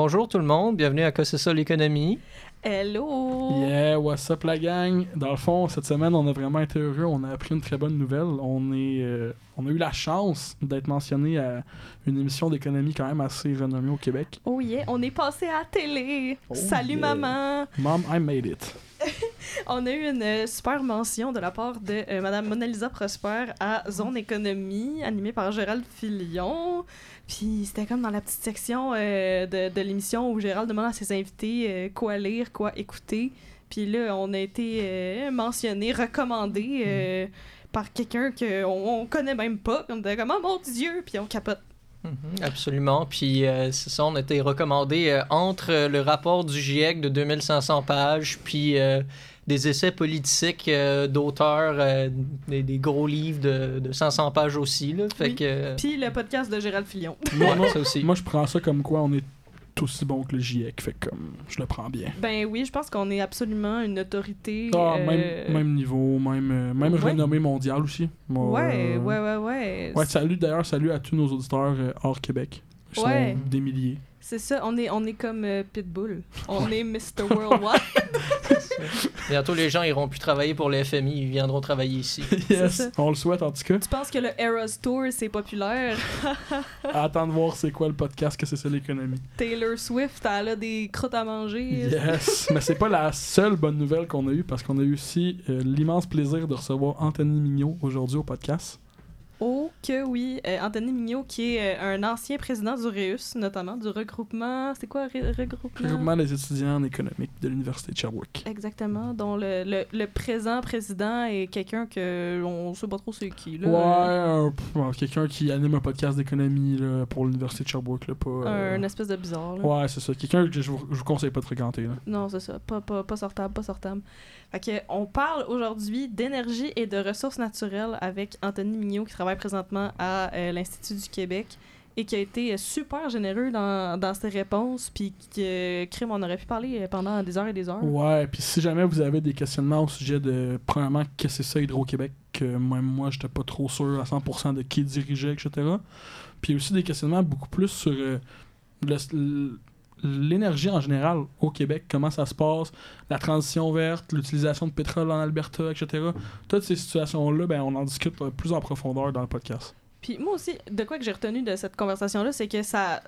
bonjour tout le monde, bienvenue à Quoi c'est ça l'économie. Hello! Yeah, what's up la gang? Dans le fond, cette semaine, on a vraiment été heureux. On a appris une très bonne nouvelle. On, est, euh, on a eu la chance d'être mentionné à une émission d'économie quand même assez renommée au Québec. Oh yeah, on est passé à la télé! Oh Salut yeah. maman! Mom, I made it. On a eu une euh, super mention de la part de euh, Madame Mona Lisa Prosper à Zone Économie, animée par Gérald Filion. Puis c'était comme dans la petite section euh, de, de l'émission où Gérald demande à ses invités euh, quoi lire, quoi écouter. Puis là, on a été euh, mentionné, recommandé euh, par quelqu'un qu'on on connaît même pas. Comme de comme, oh mon Dieu! Puis on capote. Mhm, absolument, puis euh, c'est ça, on a été recommandé entre le rapport du GIEC de 2500 pages, puis des essais politiques euh, d'auteurs, euh, des, des gros livres de, de 500 pages aussi, là, fait Oui. que... Puis le podcast de Gérald Filion. Moi, Ouais, moi, ça aussi. moi, je prends ça comme quoi on est aussi bon que le GIEC. Fait comme, je le prends bien. Ben oui, je pense qu'on est absolument une autorité. Ah, euh, même, même niveau, même, euh, même ouais. renommée mondiale aussi. Moi, Ouais, euh, ouais, ouais, ouais. Ouais, salut d'ailleurs, salut à tous nos auditeurs euh, hors Québec. Ils Ouais. sont des milliers. C'est ça, on est, on est comme euh, Pitbull. On est Mr. Worldwide. Bientôt, les gens iront plus travailler pour le FMI, ils viendront travailler ici. yes, ça. on le souhaite en tout cas. tu penses que le Eras Tour, c'est populaire? Attends de voir c'est quoi le podcast que c'est ça l'économie. Taylor Swift, elle a des crottes à manger. Yes, mais c'est pas la seule bonne nouvelle qu'on a eue parce qu'on a eu aussi euh, l'immense plaisir de recevoir Anthony Mignot aujourd'hui au podcast. Oh que oui. Euh, Anthony Mignot, qui est euh, un ancien président du REUS, notamment, du regroupement... C'est quoi, re- regroupement? Regroupement des étudiants en économique de l'Université de Sherbrooke. Exactement, dont le, le, le présent président est quelqu'un que on sait pas trop c'est qui. Là. Ouais, quelqu'un qui anime un podcast d'économie pour l'Université de Sherbrooke. Là, pas, euh, Un espèce de bizarre. là. Ouais, c'est ça. Quelqu'un que je vous, je vous conseille pas de fréquenter. Là. Non, c'est ça. Pas, pas, pas sortable, pas sortable. Que, on parle aujourd'hui d'énergie et de ressources naturelles avec Anthony Mignot qui travaille présentement à euh, l'Institut du Québec et qui a été euh, super généreux dans, ses réponses. Puis, qui, euh, crime, on aurait pu parler euh, pendant des heures et des heures. Ouais, puis si jamais vous avez des questionnements au sujet de, premièrement, qu'est-ce que c'est ça Hydro-Québec, que même moi, j'étais pas trop sûr à 100% de qui dirigeait, etc. Puis aussi des questionnements beaucoup plus sur euh, le- l'énergie en général au Québec, comment ça se passe, la transition verte, l'utilisation de pétrole en Alberta, etc. Toutes ces situations-là, ben, on en discute euh, plus en profondeur dans le podcast. Puis, moi aussi, de quoi que j'ai retenu de cette conversation-là, c'est que ça.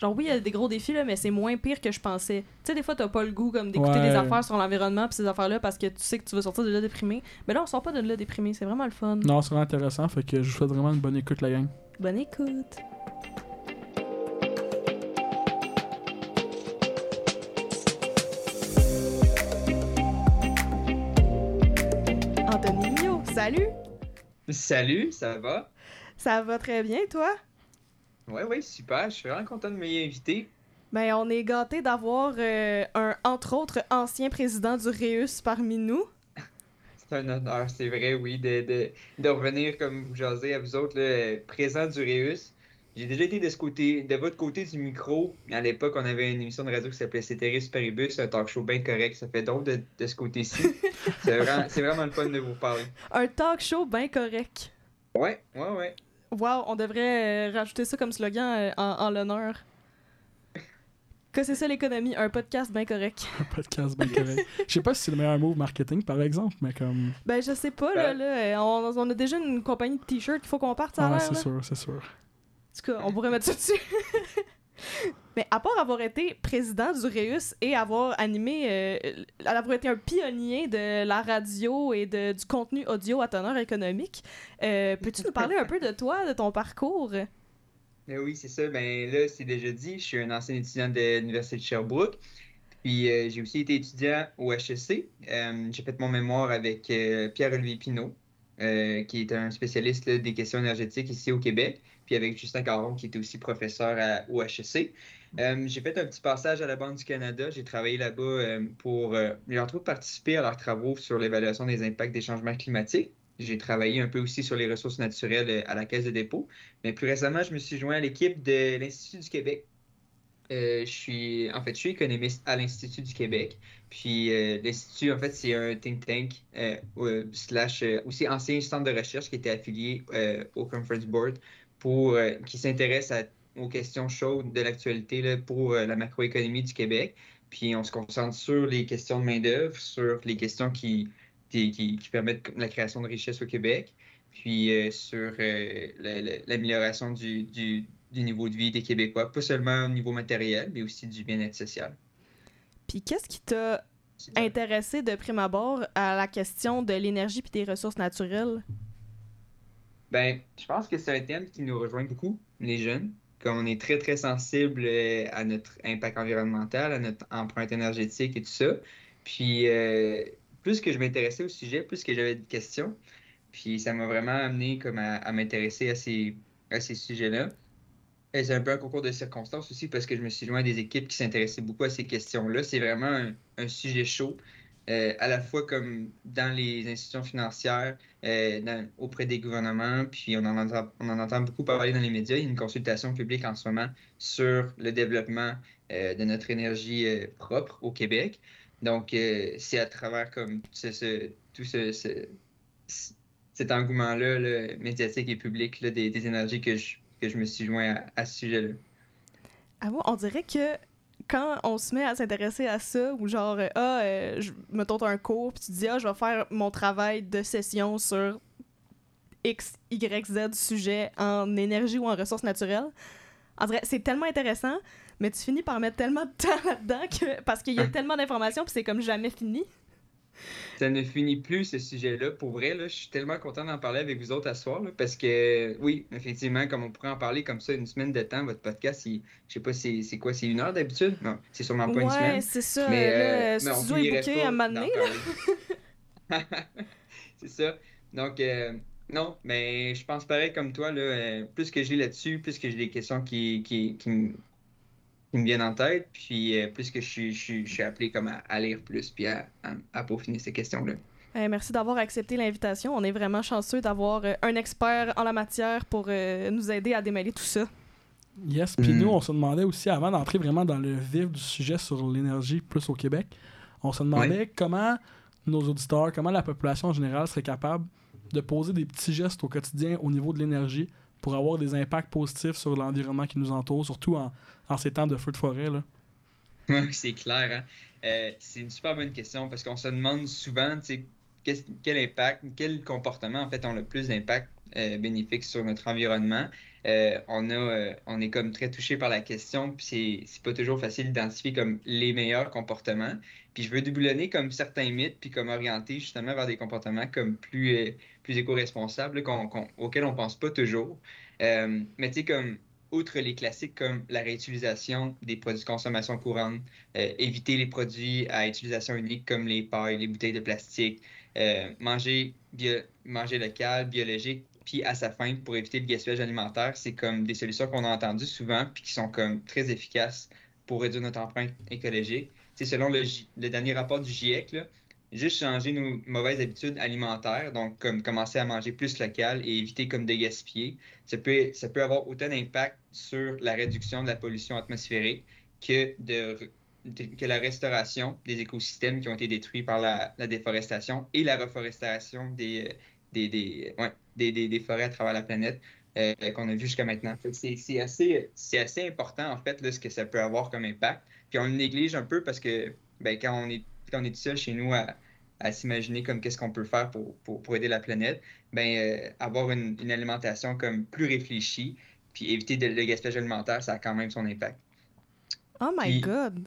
Genre, oui, il y a des gros défis, là, mais c'est moins pire que je pensais. Tu sais, des fois, t'as pas le goût comme d'écouter Ouais. des affaires sur l'environnement pis ces affaires-là parce que tu sais que tu vas sortir de là déprimé. Mais là, on sort pas de là déprimé. C'est vraiment le fun. Non, c'est vraiment intéressant, fait que je vous souhaite vraiment une bonne écoute, la gang. Bonne écoute. Salut! Salut, ça va? Ça va très bien, toi? Ouais, ouais, super. Je suis vraiment content de m'y inviter. Ben, on est gâtés d'avoir euh, un, entre autres, ancien président du REUS parmi nous. C'est un honneur, c'est vrai, oui, de, de, de revenir comme vous jasez à vous autres, là, euh, présent du Réus. J'ai déjà été de ce côté, de votre côté du micro. À l'époque, on avait une émission de radio qui s'appelait Céteris Paribus, un talk show bien correct. Ça fait donc de, de ce côté-ci. c'est vraiment, c'est vraiment le fun de vous parler. Un talk show bien correct. Ouais, ouais, ouais. Wow, on devrait euh, rajouter ça comme slogan euh, en, en l'honneur. Que c'est ça l'économie, un podcast bien correct. Un podcast bien correct. Je sais pas si c'est le meilleur move marketing, par exemple, mais comme... Ben, je sais pas, là, Ben- là euh, on, on a déjà une compagnie de t-shirts qu'il faut qu'on parte, ça a Ouais, l'air, c'est là. sûr, c'est sûr. Tout cas, on pourrait mettre ça dessus. Mais à part avoir été président du REUS et avoir animé, euh, avoir été un pionnier de la radio et de, du contenu audio à teneur économique, euh, peux-tu nous parler un peu de toi, de ton parcours? Mais oui, c'est ça. Ben là, c'est déjà dit. Je suis un ancien étudiant de l'Université de Sherbrooke. Puis euh, j'ai aussi été étudiant au HEC. J'ai fait mon mémoire avec Pierre-Olivier Pinault, qui est un spécialiste là, des questions énergétiques ici au Québec. Puis avec Justin Caron, qui était aussi professeur à- au HEC. Euh, j'ai fait un petit passage à la Banque du Canada. J'ai travaillé là-bas euh, pour, euh, entre autres participé à leurs travaux sur l'évaluation des impacts des changements climatiques. J'ai travaillé un peu aussi sur les ressources naturelles euh, à la Caisse de dépôt. Mais plus récemment, je me suis joint à l'équipe de l'Institut du Québec. Je suis, en fait, je suis économiste à l'Institut du Québec. Puis l'Institut, en fait, c'est un think tank slash aussi ancien centre de recherche qui était affilié au Conference Board pour euh, qui s'intéresse aux questions chaudes de l'actualité pour la macroéconomie du Québec. Puis on se concentre sur les questions de main-d'œuvre, sur les questions qui, qui, permettent la création de richesses au Québec, puis sur l'amélioration du, du, du, niveau de vie des Québécois, pas seulement au niveau matériel, mais aussi du bien-être social. Puis qu'est-ce qui t'a intéressé de prime abord à la question de l'énergie puis des ressources naturelles? Ben, je pense que c'est un thème qui nous rejoint beaucoup, les jeunes. Comme on est très, très sensible euh, à notre impact environnemental, à notre empreinte énergétique et tout ça. Puis, euh, plus que je m'intéressais au sujet, plus que j'avais de questions. Puis, ça m'a vraiment amené comme à, m'intéresser à ces, à ces sujets-là. Et c'est un peu un concours de circonstances aussi parce que je me suis joint à des équipes qui s'intéressaient beaucoup à ces questions-là. C'est vraiment un, sujet chaud, euh, à la fois comme dans les institutions financières, euh, auprès des gouvernements, puis on en, entend, on en entend beaucoup parler dans les médias. Il y a une consultation publique en ce moment sur le développement euh, de notre énergie propre au Québec. Donc, c'est à travers comme ce, tout ce, cet engouement-là médiatique et public là, des, énergies que je que je me suis joint à, ce sujet-là. Ah bon, on dirait que quand on se met à s'intéresser à ça, ou genre, euh, ah, euh, je me tente un cours, puis tu dis, ah, je vais faire mon travail de session sur X, Y, Z sujet en énergie ou en ressources naturelles. En vrai, c'est tellement intéressant, mais tu finis par mettre tellement de temps là-dedans que, parce qu'il y a hein? tellement d'informations, puis c'est comme jamais fini ça ne finit plus ce sujet-là. Pour vrai, là, je suis tellement content d'en parler avec vous autres à soir, parce que oui, effectivement, comme on pourrait en parler comme ça une semaine de temps, votre podcast, il, je sais pas, c'est, c'est quoi, c'est une heure d'habitude? Non, c'est sûrement pas une semaine. Ouais, c'est ça. Mais, euh, mais on booké à un c'est ça. Donc, euh, non, mais je pense pareil comme toi, là, euh, plus que j'ai là-dessus, plus que j'ai des questions qui, qui, qui, qui me viennent en tête, puis euh, plus que je suis, je, suis appelé comme à, lire plus, puis à, à, peaufiner ces questions-là. Eh, merci d'avoir accepté l'invitation. On est vraiment chanceux d'avoir euh, un expert en la matière pour euh, nous aider à démêler tout ça. Yes, puis nous, mm. on se demandait aussi, avant d'entrer vraiment dans le vif du sujet sur l'énergie plus au Québec, on se demandait comment nos auditeurs, comment la population en général serait capable de poser des petits gestes au quotidien au niveau de l'énergie pour avoir des impacts positifs sur l'environnement qui nous entoure, surtout en, en ces temps de feu de forêt? Là? c'est clair. Hein? Euh, c'est une super bonne question parce qu'on se demande souvent quel impact, quel comportement en fait ont le plus d'impact euh, bénéfique sur notre environnement. Euh, on, a, on est comme très touché par la question, puis c'est pas toujours facile d'identifier comme les meilleurs comportements. Puis je veux déboulonner comme certains mythes, puis comme orienter justement vers des comportements comme plus, plus éco-responsables auxquels on pense pas toujours. mais tu sais, comme outre les classiques comme la réutilisation des produits de consommation courante, euh, éviter les produits à utilisation unique comme les pailles, les bouteilles de plastique, euh, manger, manger local, biologique, puis à sa fin pour éviter le gaspillage alimentaire, c'est comme des solutions qu'on a entendues souvent puis qui sont comme très efficaces pour réduire notre empreinte écologique. C'est selon le, dernier rapport du GIEC, juste changer nos mauvaises habitudes alimentaires, donc comme commencer à manger plus local et éviter comme de gaspiller, ça peut, avoir autant d'impact sur la réduction de la pollution atmosphérique que, la restauration des écosystèmes qui ont été détruits par la, déforestation et la reforestation des, forêts à travers la planète. Euh, qu'on a vu jusqu'à maintenant. C'est assez, important, en fait, ce que ça peut avoir comme impact. Puis on le néglige un peu parce que ben, quand on est on est tout seul chez nous à, s'imaginer comme qu'est-ce qu'on peut faire pour, pour, aider la planète, ben euh, avoir une, alimentation comme plus réfléchie, puis éviter de, le gaspillage alimentaire, ça a quand même son impact. Oh my god!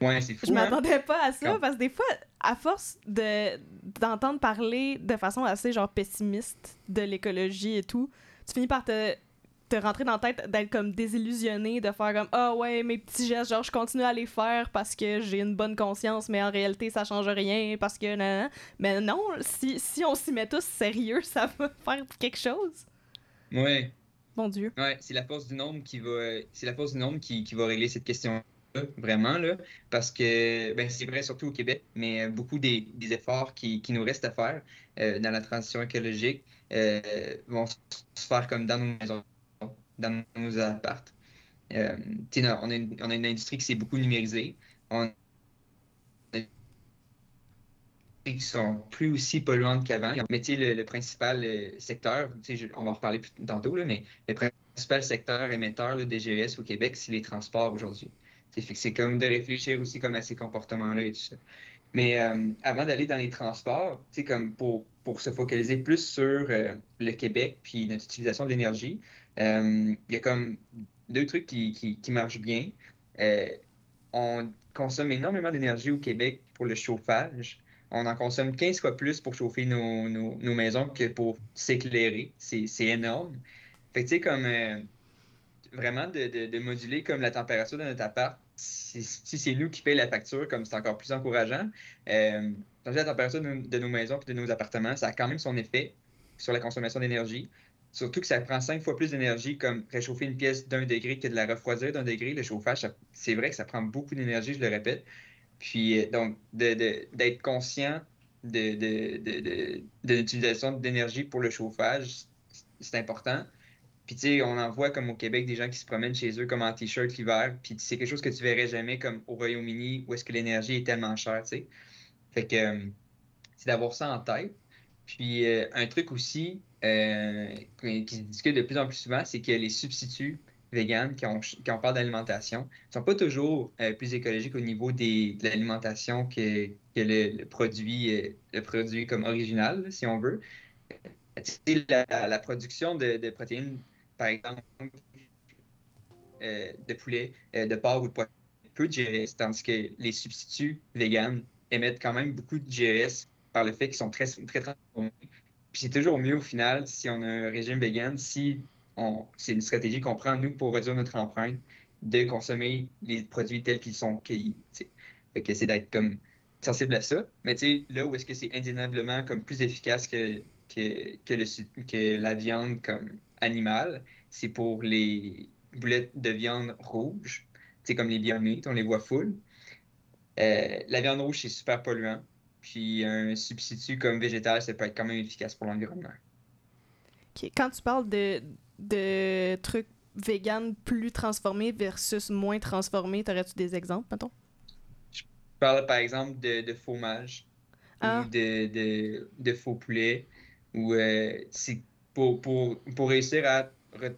Ouais, c'est fou. Je m'attendais hein? pas à ça parce que des fois, à force de d'entendre parler de façon assez genre pessimiste de l'écologie et tout, tu finis par te te rentrer dans la tête d'être comme désillusionné, de faire comme ah ouais, mes petits gestes, genre je continue à les faire parce que j'ai une bonne conscience, mais en réalité ça change rien parce que non. Mais non, si, si on s'y met tous sérieux, ça va faire quelque chose. Ouais. Mon Dieu. Ouais, c'est la force du nombre qui va, c'est la force du nombre qui, qui va régler cette question. vraiment là parce que ben, c'est vrai surtout au Québec mais beaucoup des, des efforts qui, qui, nous restent à faire euh, dans la transition écologique euh, vont se faire comme dans nos maisons dans nos appartes. Euh, on, a une, on, a une, industrie qui s'est beaucoup numérisée. On a qui sont plus aussi polluantes qu'avant. Mais le, principal euh, secteur, on va en reparler plus tantôt, là, mais le principal secteur émetteur des GES au Québec, c'est les transports aujourd'hui. C'est comme de réfléchir aussi comme à ces comportements-là et tout ça. Mais euh, avant d'aller dans les transports, comme pour, pour se focaliser plus sur euh, le Québec puis notre utilisation d'énergie, il y a comme deux trucs qui, qui, marchent bien. on consomme énormément d'énergie au Québec pour le chauffage on en consomme 15 fois plus pour chauffer nos, maisons que pour s'éclairer. C'est énorme. Fait que, tu sais, comme euh, vraiment de, moduler comme la température de notre appart, si c'est nous qui payons la facture, comme c'est encore plus encourageant, euh, la température de, nos maisons et de nos appartements, ça a quand même son effet sur la consommation d'énergie. Surtout que ça prend cinq fois plus d'énergie, comme réchauffer une pièce d'un degré que de la refroidir d'un degré. Le chauffage, c'est vrai que ça prend beaucoup d'énergie, je le répète. Puis, euh, donc, d'être conscient de, l'utilisation d'énergie pour le chauffage, c'est important. Puis, tu sais, on en voit comme au Québec des gens qui se promènent chez eux comme en t-shirt l'hiver. Puis, c'est quelque chose que tu verrais jamais comme au Royaume-Uni où est-ce que l'énergie est tellement chère, tu sais. Fait que euh, c'est d'avoir ça en tête. Puis, euh, un truc aussi qui se discute de plus en plus souvent, c'est que les substituts véganes, quand on parle d'alimentation, ne sont pas toujours euh, plus écologiques au niveau de l'alimentation que, le, produit, euh, le produit comme original, si on veut. La, la production de, protéines, par exemple, euh, de poulet, de porc ou de poisson, peu de GS, tandis que les substituts véganes émettent quand même beaucoup de GS par le fait qu'ils sont très transformés. C'est toujours mieux au final si on a un régime vegan, si c'est une stratégie qu'on prend, nous, pour réduire notre empreinte, de consommer les produits tels qu'ils sont cueillis. Que c'est d'être comme sensible à ça. Mais tu sais, là où est-ce que c'est indéniablement comme plus efficace que, que, que, le, que la viande comme animale, c'est pour les boulettes de viande rouge. C'est comme les Beyond on les voit full. Euh, la viande rouge, c'est super polluant. Puis un substitut comme végétal, ça peut être quand même efficace pour l'environnement. Quand tu parles de, de trucs vegan plus transformés versus moins transformés? T'aurais-tu des exemples, mettons? Je parle par exemple de, de fromage ah. ou de, de, faux poulet. Ou euh, pour, pour, pour, réussir à,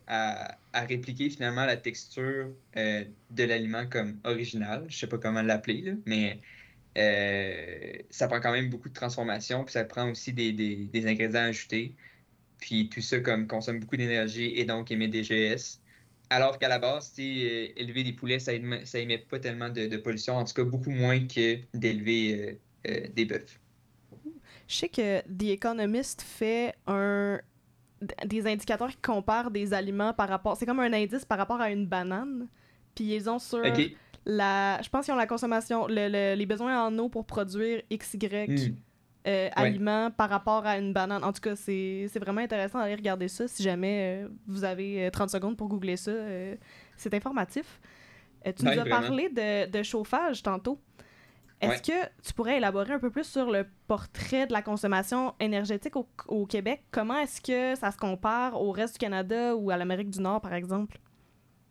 à, à, répliquer finalement la texture euh, de l'aliment comme original. Je sais pas comment l'appeler, mais euh, ça prend quand même beaucoup de transformation, puis ça prend aussi des, des, des ingrédients ajoutés. Puis tout ça comme consomme beaucoup d'énergie et donc émet des GS. Alors qu'à la base, euh, élever des poulets, ça émet, ça émet pas tellement de, pollution, en tout cas beaucoup moins que d'élever euh, euh, des bœufs. Je sais que The Economist fait un des indicateurs qui comparent des aliments par rapport. C'est comme un indice par rapport à une banane. Puis ils ont sur la. Je pense qu'ils ont la consommation, les besoins en eau pour produire XY. Hmm. Euh, aliments par rapport à une banane. En tout cas, c'est vraiment intéressant d'aller regarder ça. Si jamais euh, vous avez 30 euh, secondes pour googler ça, c'est informatif. tu nous as parlé de, de, chauffage tantôt. Est-ce que tu pourrais élaborer un peu plus sur le portrait de la consommation énergétique au, au Québec? Comment est-ce que ça se compare au reste du Canada ou à l'Amérique du Nord, par exemple?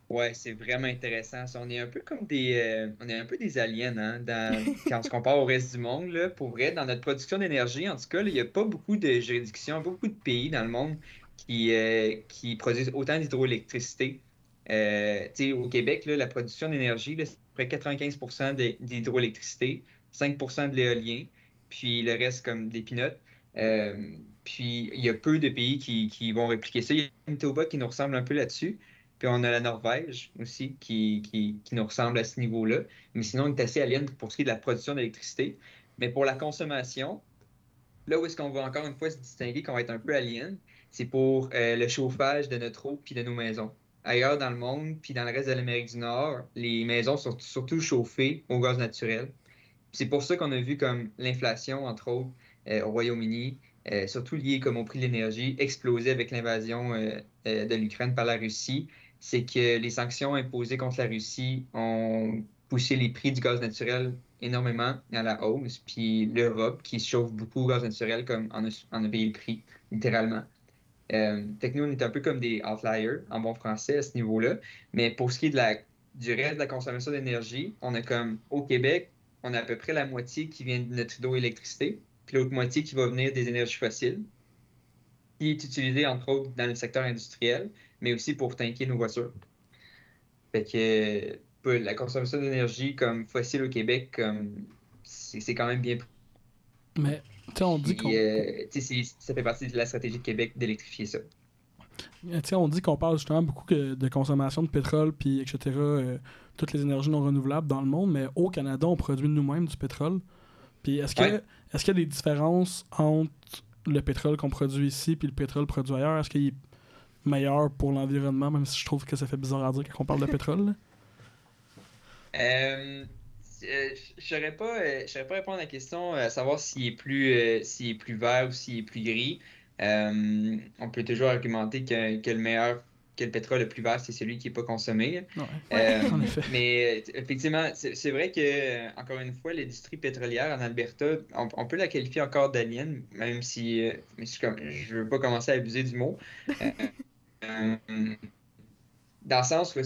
Ouais, c'est vraiment intéressant. On est un peu comme des, euh, on est un peu des aliens hein, quand on se compare au reste du monde. Là, pour vrai, dans notre production d'énergie, en tout cas, il n'y a pas beaucoup de juridictions, beaucoup de pays dans le monde qui, euh, qui produisent autant d'hydroélectricité. Euh, au Québec, là, la production d'énergie, c'est près 95% d'hydroélectricité, 5% de l'éolien, puis le reste comme des pinottes. puis il y a peu de pays qui, qui vont répliquer ça. Il y a Manitoba qui nous ressemble un peu là-dessus. Puis on a la Norvège aussi qui, qui, nous ressemble à ce niveau-là. Mais sinon, on est assez alien pour ce qui est de la production d'électricité. Mais pour la consommation, là où est-ce qu'on va encore une fois se distinguer qu'on va être un peu alien, c'est pour euh, le chauffage de notre eau puis de nos maisons. Ailleurs dans le monde, puis dans le reste de l'Amérique du Nord, les maisons sont surtout chauffées au gaz naturel. C'est pour ça qu'on a vu comme l'inflation, entre autres, euh, au Royaume-Uni, euh, surtout liée comme au prix de l'énergie, exploser avec l'invasion de l'Ukraine par la Russie c'est que les sanctions imposées contre la Russie ont poussé les prix du gaz naturel énormément à la hausse. Puis l'Europe, qui chauffe beaucoup au gaz naturel, comme en a, payé le prix, littéralement. Euh, nous, on est un peu comme des outliers en bon français à ce niveau-là. Mais pour ce qui est de la, du reste de la consommation d'énergie, on a comme au Québec, on a à peu près la moitié qui vient de notre hydroélectricité. puis l'autre moitié qui va venir des énergies fossiles, qui est utilisée entre autres dans le secteur industriel, mais aussi pour tanker nos voitures. Fait que la consommation d'énergie comme fossile au Québec, comme c'est quand même bien pris. Mais, on dit qu'on. Euh, ça fait partie de la stratégie de Québec d'électrifier ça. sais, on dit qu'on parle justement beaucoup de consommation de pétrole, puis etc., euh, toutes les énergies non renouvelables dans le monde, mais au Canada, on produit nous-mêmes du pétrole. Puis est-ce que est-ce qu'il y a des différences entre le pétrole qu'on produit ici puis le pétrole produit ailleurs? Est-ce qu'il meilleur pour l'environnement, même si je trouve que ça fait bizarre à dire quand on parle de pétrole? Euh, euh, je saurais pas, euh, pas répondre à la question à savoir s'il est plus s'il est plus vert ou s'il est plus gris. on peut toujours argumenter que, que le meilleur que le pétrole le plus vert, c'est celui qui n'est pas consommé. mais effectivement, c'est vrai que, encore une fois, l'industrie pétrolière en Alberta, on, peut la qualifier encore d'alien, même si je ne veux pas commencer à abuser du mot. dans le sens où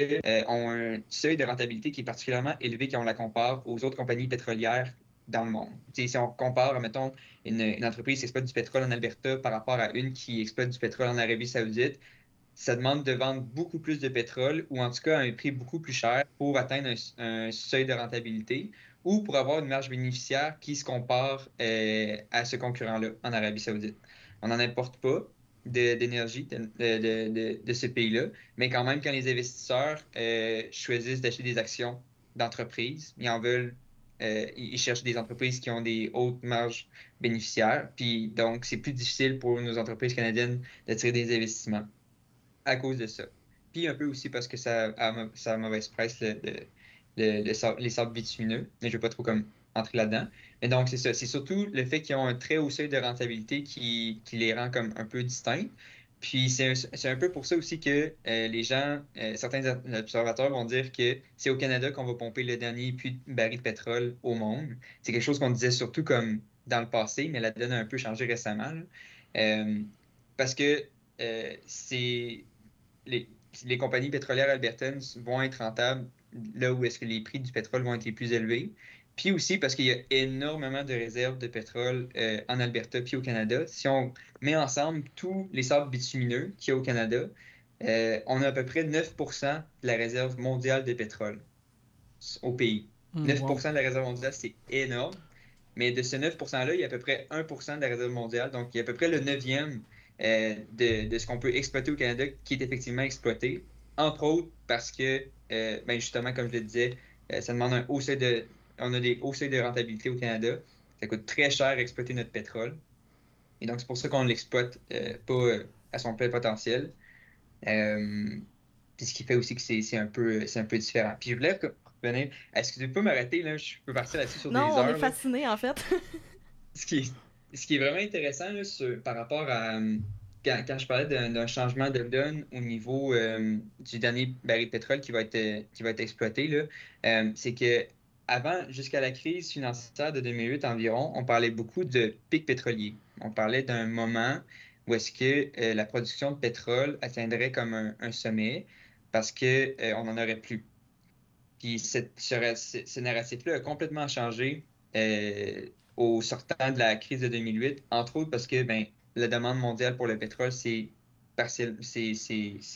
euh, ont un seuil de rentabilité qui est particulièrement élevé quand on la compare aux autres compagnies pétrolières dans le monde? si on compare, mettons, une, entreprise qui exploite du pétrole en Alberta par rapport à une qui exploite du pétrole en Arabie Saoudite, ça demande de vendre beaucoup plus de pétrole ou en tout cas à un prix beaucoup plus cher pour atteindre un, seuil de rentabilité ou pour avoir une marge bénéficiaire qui se compare euh, à ce concurrent-là en Arabie Saoudite. On n'en importe pas d'énergie de, de, ce pays-là. Mais quand même, quand les investisseurs euh, choisissent d'acheter des actions d'entreprises, ils en veulent, euh, ils cherchent des entreprises qui ont des hautes marges bénéficiaires. Puis donc, c'est plus difficile pour nos entreprises canadiennes d'attirer des investissements à cause de ça. Puis un peu aussi parce que ça a, ça mauvaise presse le, les sables bitumineux. Mais je ne vais pas trop comme entrer là-dedans. Donc, c'est ça. C'est surtout le fait qu'ils ont un très haut seuil de rentabilité qui, les rend comme un peu distincts. Puis c'est un, peu pour ça aussi que euh, les gens, euh, certains observateurs vont dire que c'est au Canada qu'on va pomper le dernier puits de baril de pétrole au monde. C'est quelque chose qu'on disait surtout comme dans le passé, mais la donne a un peu changé récemment. Euh, parce que les, les compagnies pétrolières albertaines vont être rentables là où est-ce que les prix du pétrole vont être les plus élevés. Puis aussi parce qu'il y a énormément de réserves de pétrole euh, en Alberta puis au Canada. Si on met ensemble tous les sables bitumineux qu'il y a au Canada, euh, on a à peu près 9% de la réserve mondiale de pétrole au pays. 9% hmm, de la réserve mondiale, c'est énorme. Mais de ce 9 %-là, il y a à peu près 1% de la réserve mondiale. Donc, il y a à peu près le neuvième euh, de, de, ce qu'on peut exploiter au Canada qui est effectivement exploité. Entre autres parce que, ben justement, comme je le disais, ça demande un haut seuil de, on a des hauts seuils de rentabilité au Canada. Ça coûte très cher exploiter notre pétrole. Et donc, c'est pour ça qu'on ne l'exploite euh, pas euh, à son plein potentiel. Euh, puis ce qui fait aussi que c'est un, peu, un peu différent. Puis je voulais revenir. Est-ce que tu peux m'arrêter? Là? Je peux partir là-dessus sur des heures. Non, on est fasciné en fait. ce, qui est, ce qui est vraiment intéressant là, par rapport à. Quand, quand je parlais d'un changement de donne au niveau du dernier baril de pétrole qui va être, qui va être exploité, c'est que avant, jusqu'à la crise financière de 2008 environ, on parlait beaucoup de pic pétrolier. On parlait d'un moment où est-ce que euh, la production de pétrole atteindrait comme un, sommet parce qu'on euh, n'en aurait plus. Puis ce, narratif-là a complètement changé euh, au sortant de la crise de 2008, entre autres parce que ben, la demande mondiale pour le pétrole s'est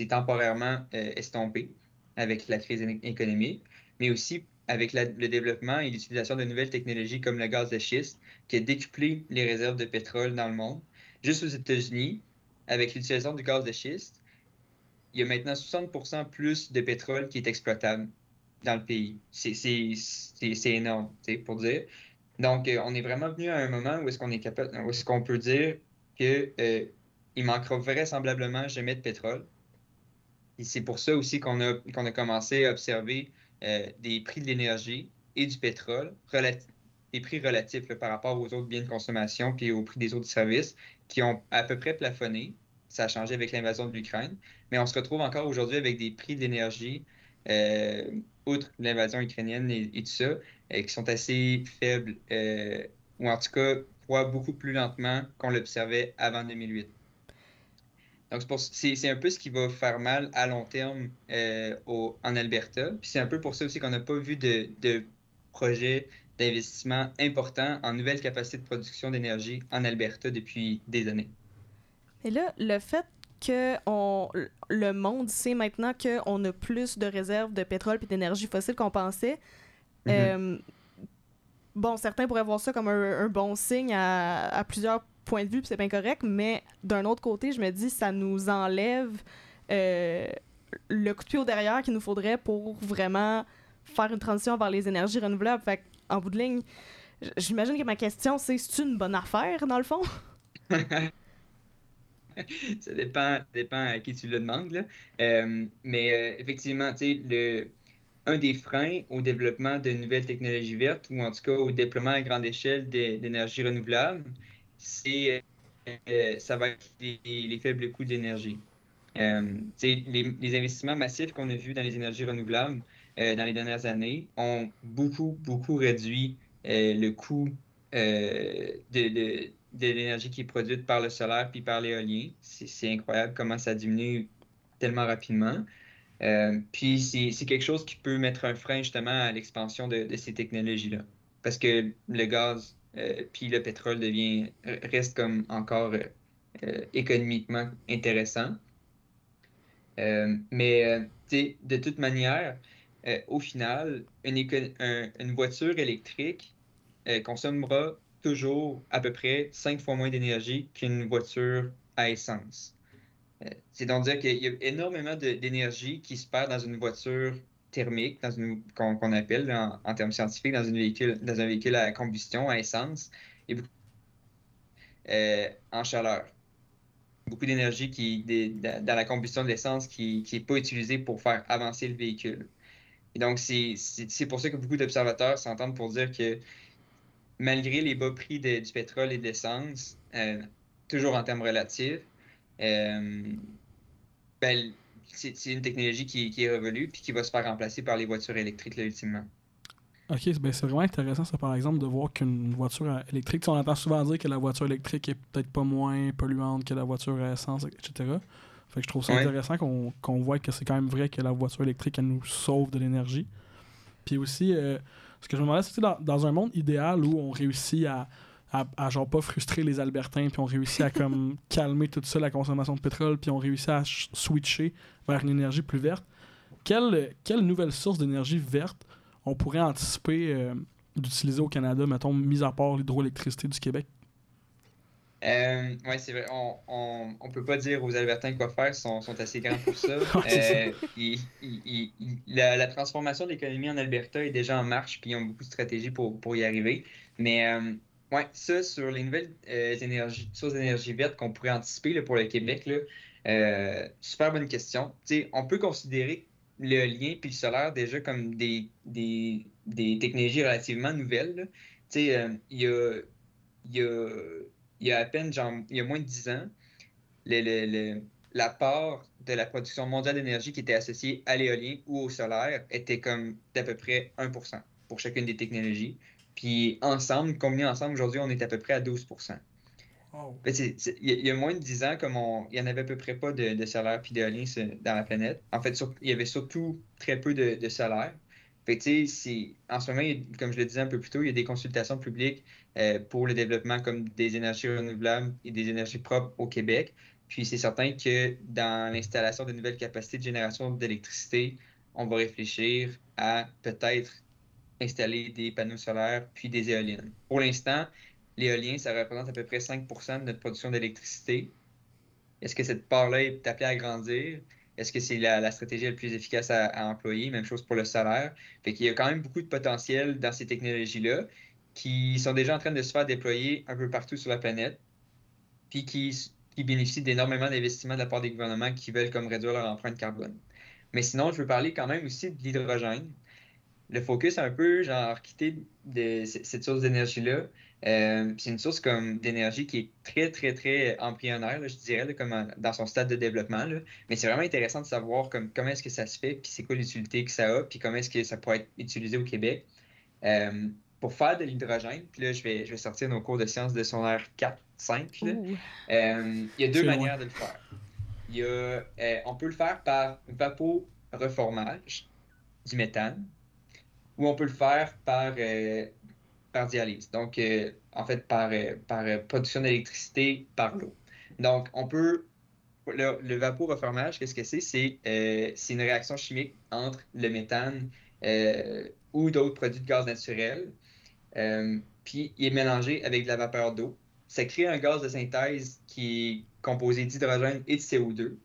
temporairement estompée avec la crise économique, mais aussi avec le développement et l'utilisation de nouvelles technologies comme le gaz de schiste, qui a décuplé les réserves de pétrole dans le monde. Juste aux États-Unis, avec l'utilisation du gaz de schiste, il y a maintenant 60% plus de pétrole qui est exploitable dans le pays. C'est énorme, pour dire. Donc, euh, on est vraiment venu à un moment où est-ce qu'on est capable, où est-ce qu'on peut dire qu'il euh, manquera vraisemblablement jamais de pétrole. Et c'est pour ça aussi qu'on a commencé à observer euh, des prix de l'énergie et du pétrole, des prix relatifs par rapport aux autres biens de consommation puis au prix des autres services qui ont à peu près plafonné. Ça a changé avec l'invasion de l'Ukraine, mais on se retrouve encore aujourd'hui avec des prix de l'énergie, euh, outre l'invasion ukrainienne et, tout ça, euh, qui sont assez faibles, ou en tout cas beaucoup plus lentement qu'on l'observait avant 2008. Donc, c'est un peu ce qui va faire mal à long terme euh, en Alberta. Puis c'est un peu pour ça aussi qu'on n'a pas vu de, de projet d'investissements importants en nouvelles capacités de production d'énergie en Alberta depuis des années. Et là, le fait que on, le monde sait maintenant qu'on a plus de réserves de pétrole et d'énergie fossile qu'on pensait, Mhm. euh, bon, certains pourraient voir ça comme un, un bon signe à, à plusieurs points de vue, puis c'est bien correct, mais d'un autre côté, je me dis, ça nous enlève euh, le coup de pied au derrière qu'il nous faudrait pour vraiment faire une transition vers les énergies renouvelables. Fait en bout de ligne, j'imagine que ma question, c'est c'est une bonne affaire, dans le fond? Ça dépend, dépend à qui tu le demandes. Là. Euh, mais euh, effectivement, le, un des freins au développement de nouvelles technologies vertes, ou en tout cas au déploiement à grande échelle d'é- d'énergie renouvelable, c'est euh, ça va être les, les faibles coûts d'énergie. Euh, les, investissements massifs qu'on a vus dans les énergies renouvelables euh, dans les dernières années ont beaucoup, beaucoup réduit le coût de, de, l'énergie qui est produite par le solaire puis par l'éolien. C'est incroyable comment ça diminue tellement rapidement. Puis c'est c'est quelque chose qui peut mettre un frein justement à l'expansion de, de ces technologies-là. Parce que le gaz euh, puis le pétrole devient, reste comme encore euh, euh, économiquement intéressant. Euh, mais de toute manière, au final, une, voiture électrique consommera toujours à peu près cinq fois moins d'énergie qu'une voiture à essence. C'est donc dire qu'il y a énormément d'énergie qui se perd dans une voiture thermique, dans une qu'on appelle en, termes scientifiques dans, une véhicule, dans un véhicule à combustion, à essence, et beaucoup euh, en chaleur. Beaucoup d'énergie qui dans la combustion de l'essence qui n'est pas utilisée pour faire avancer le véhicule. Et donc, c'est pour ça que beaucoup d'observateurs s'entendent pour dire que malgré les bas prix du pétrole et de l'essence, euh, toujours en termes relatifs, euh, ben, c'est une technologie qui, qui est révolue puis qui va se faire remplacer par les voitures électriques, là, ultimement. Ok, ben c'est vraiment intéressant, ça, par exemple, de voir qu'une voiture à- électrique, on entend souvent dire que la voiture électrique est peut-être pas moins polluante que la voiture à essence, etc. Fait que je trouve ça Ouais. intéressant qu'on qu'on voit que c'est quand même vrai que la voiture électrique, elle nous sauve de l'énergie. Puis aussi, euh, ce que je me demandais, c'est dans, dans un monde idéal où on réussit à, à, à genre pas frustrer les Albertains, puis on réussit à comme calmer tout ça, la consommation de pétrole, puis on réussit à ch- switcher vers une énergie plus verte, quelle, quelle nouvelle source d'énergie verte on pourrait anticiper euh, d'utiliser au Canada, mettons, mis à part l'hydroélectricité du Québec? Euh, ouais, c'est vrai. On, on, on peut pas dire aux Albertains quoi faire, ils sont, sont assez grands pour ça. Euh, la, la transformation de l'économie en Alberta est déjà en marche, puis ils ont beaucoup de stratégies pour, pour y arriver. Mais ouais, ça, sur les nouvelles euh, énergies, sources d'énergie verte qu'on pourrait anticiper là, pour le Québec, là, euh, super bonne question. On peut considérer le lien puis le solaire déjà comme des, des, des technologies relativement nouvelles. euh, il y a, y a y a à peine, genre, il y a moins de 10 ans, la part de la production mondiale d'énergie qui était associée à l'éolien ou au solaire était comme d'à peu près 1% pour chacune des technologies. Puis ensemble, combinés ensemble, aujourd'hui, on est à peu près à 12%. Ben, c'est- c'est- Il y, a- il y a moins de 10 ans, comme on, il n'y en avait à peu près pas de, de solaire puis sur- dans la planète. En fait, il y avait surtout très peu de, de solaire. Fait en ce moment, comme je le disais un peu plus tôt, il y a des consultations publiques euh, pour le développement comme des énergies renouvelables et des énergies propres au Québec. Puis c'est certain que dans l'installation de nouvelles capacités de génération d'électricité, on va réfléchir à peut-être installer des panneaux solaires puis des éoliennes. Pour l'instant, l'éolien, ça représente à peu près 5% de notre production d'électricité. Est-ce que cette part-là est appelée à grandir? Est-ce que c'est la, stratégie la plus efficace à, à employer? Même chose pour le solaire. Fait qu'il y a quand même beaucoup de potentiel dans ces technologies-là qui sont déjà en train de se faire déployer un peu partout sur la planète, puis qui, qui bénéficient d'énormément d'investissements de la part des gouvernements qui veulent comme réduire leur empreinte carbone. Mais sinon, je veux parler quand même aussi de l'hydrogène. Le focus un peu, genre, quitté de cette source d'énergie-là. Euh, c'est une source comme d'énergie qui est très, très, très embryonnaire, là, je dirais, là, comme en- dans son stade de développement. là. Mais c'est vraiment intéressant de savoir comme, comment est-ce que ça se fait, puis c'est quoi l'utilité que ça a, puis comment est-ce que ça pourrait être utilisé au Québec. Euh, pour faire de l'hydrogène, puis là, je vais, je vais sortir nos cours de sciences de son 4, 5. là. Ouh. Euh, il y a deux manières de le faire. Il y a, euh, on peut le faire par vaporeformage du méthane, ou on peut le faire par euh, par dialyse. Donc, en fait, par, par production d'électricité par l'eau. Donc, on peut. Le, le vaporeformage, qu'est-ce que c'est? C'est une réaction chimique entre le méthane ou d'autres produits de gaz naturel. puis, il est mélangé avec de la vapeur d'eau. Ça crée un gaz de synthèse qui est composé d'hydrogène et de CO2.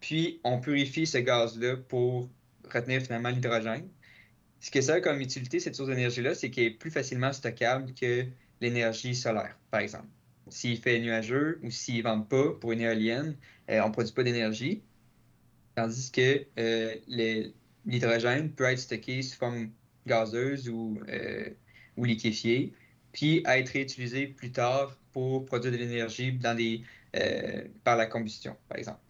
Puis, on purifie ce gaz-là pour retenir finalement l'hydrogène. Ce que ça a comme utilité, cette source d'énergie-là, c'est qu'elle est plus facilement stockable que l'énergie solaire, par exemple. S'il fait nuageux ou s'il ne vente pas pour une éolienne, euh, on ne produit pas d'énergie. Tandis que euh, l'hydrogène peut être stocké sous forme gazeuse ou, euh, ou liquéfiée, puis être réutilisé plus tard pour produire de l'énergie dans des, par la combustion, par exemple.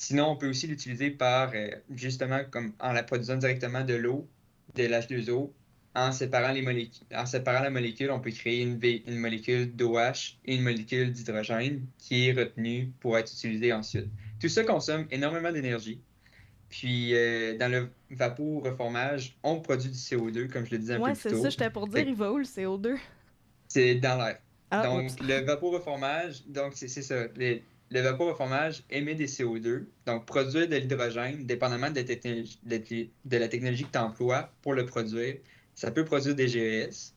Sinon, on peut aussi l'utiliser par, euh, justement, comme en la produisant directement de l'eau, de l'H2O, en séparant, les molécules, en séparant la molécule, on peut créer une, une molécule d'OH et une molécule d'hydrogène qui est retenue pour être utilisée ensuite. Tout ça consomme énormément d'énergie. Puis, euh, dans le vaporeformage, on produit du CO2, comme je le disais un peu plus tôt. Ouais, c'est ça, j'étais pour dire, il va où le CO2? C'est dans l'air. Ah, donc, le vaporeformage, donc c'est ça. Les, le vaporeformage émet des CO2, donc produire de l'hydrogène, dépendamment de, la technologie que tu emploies pour le produire, ça peut produire des GES.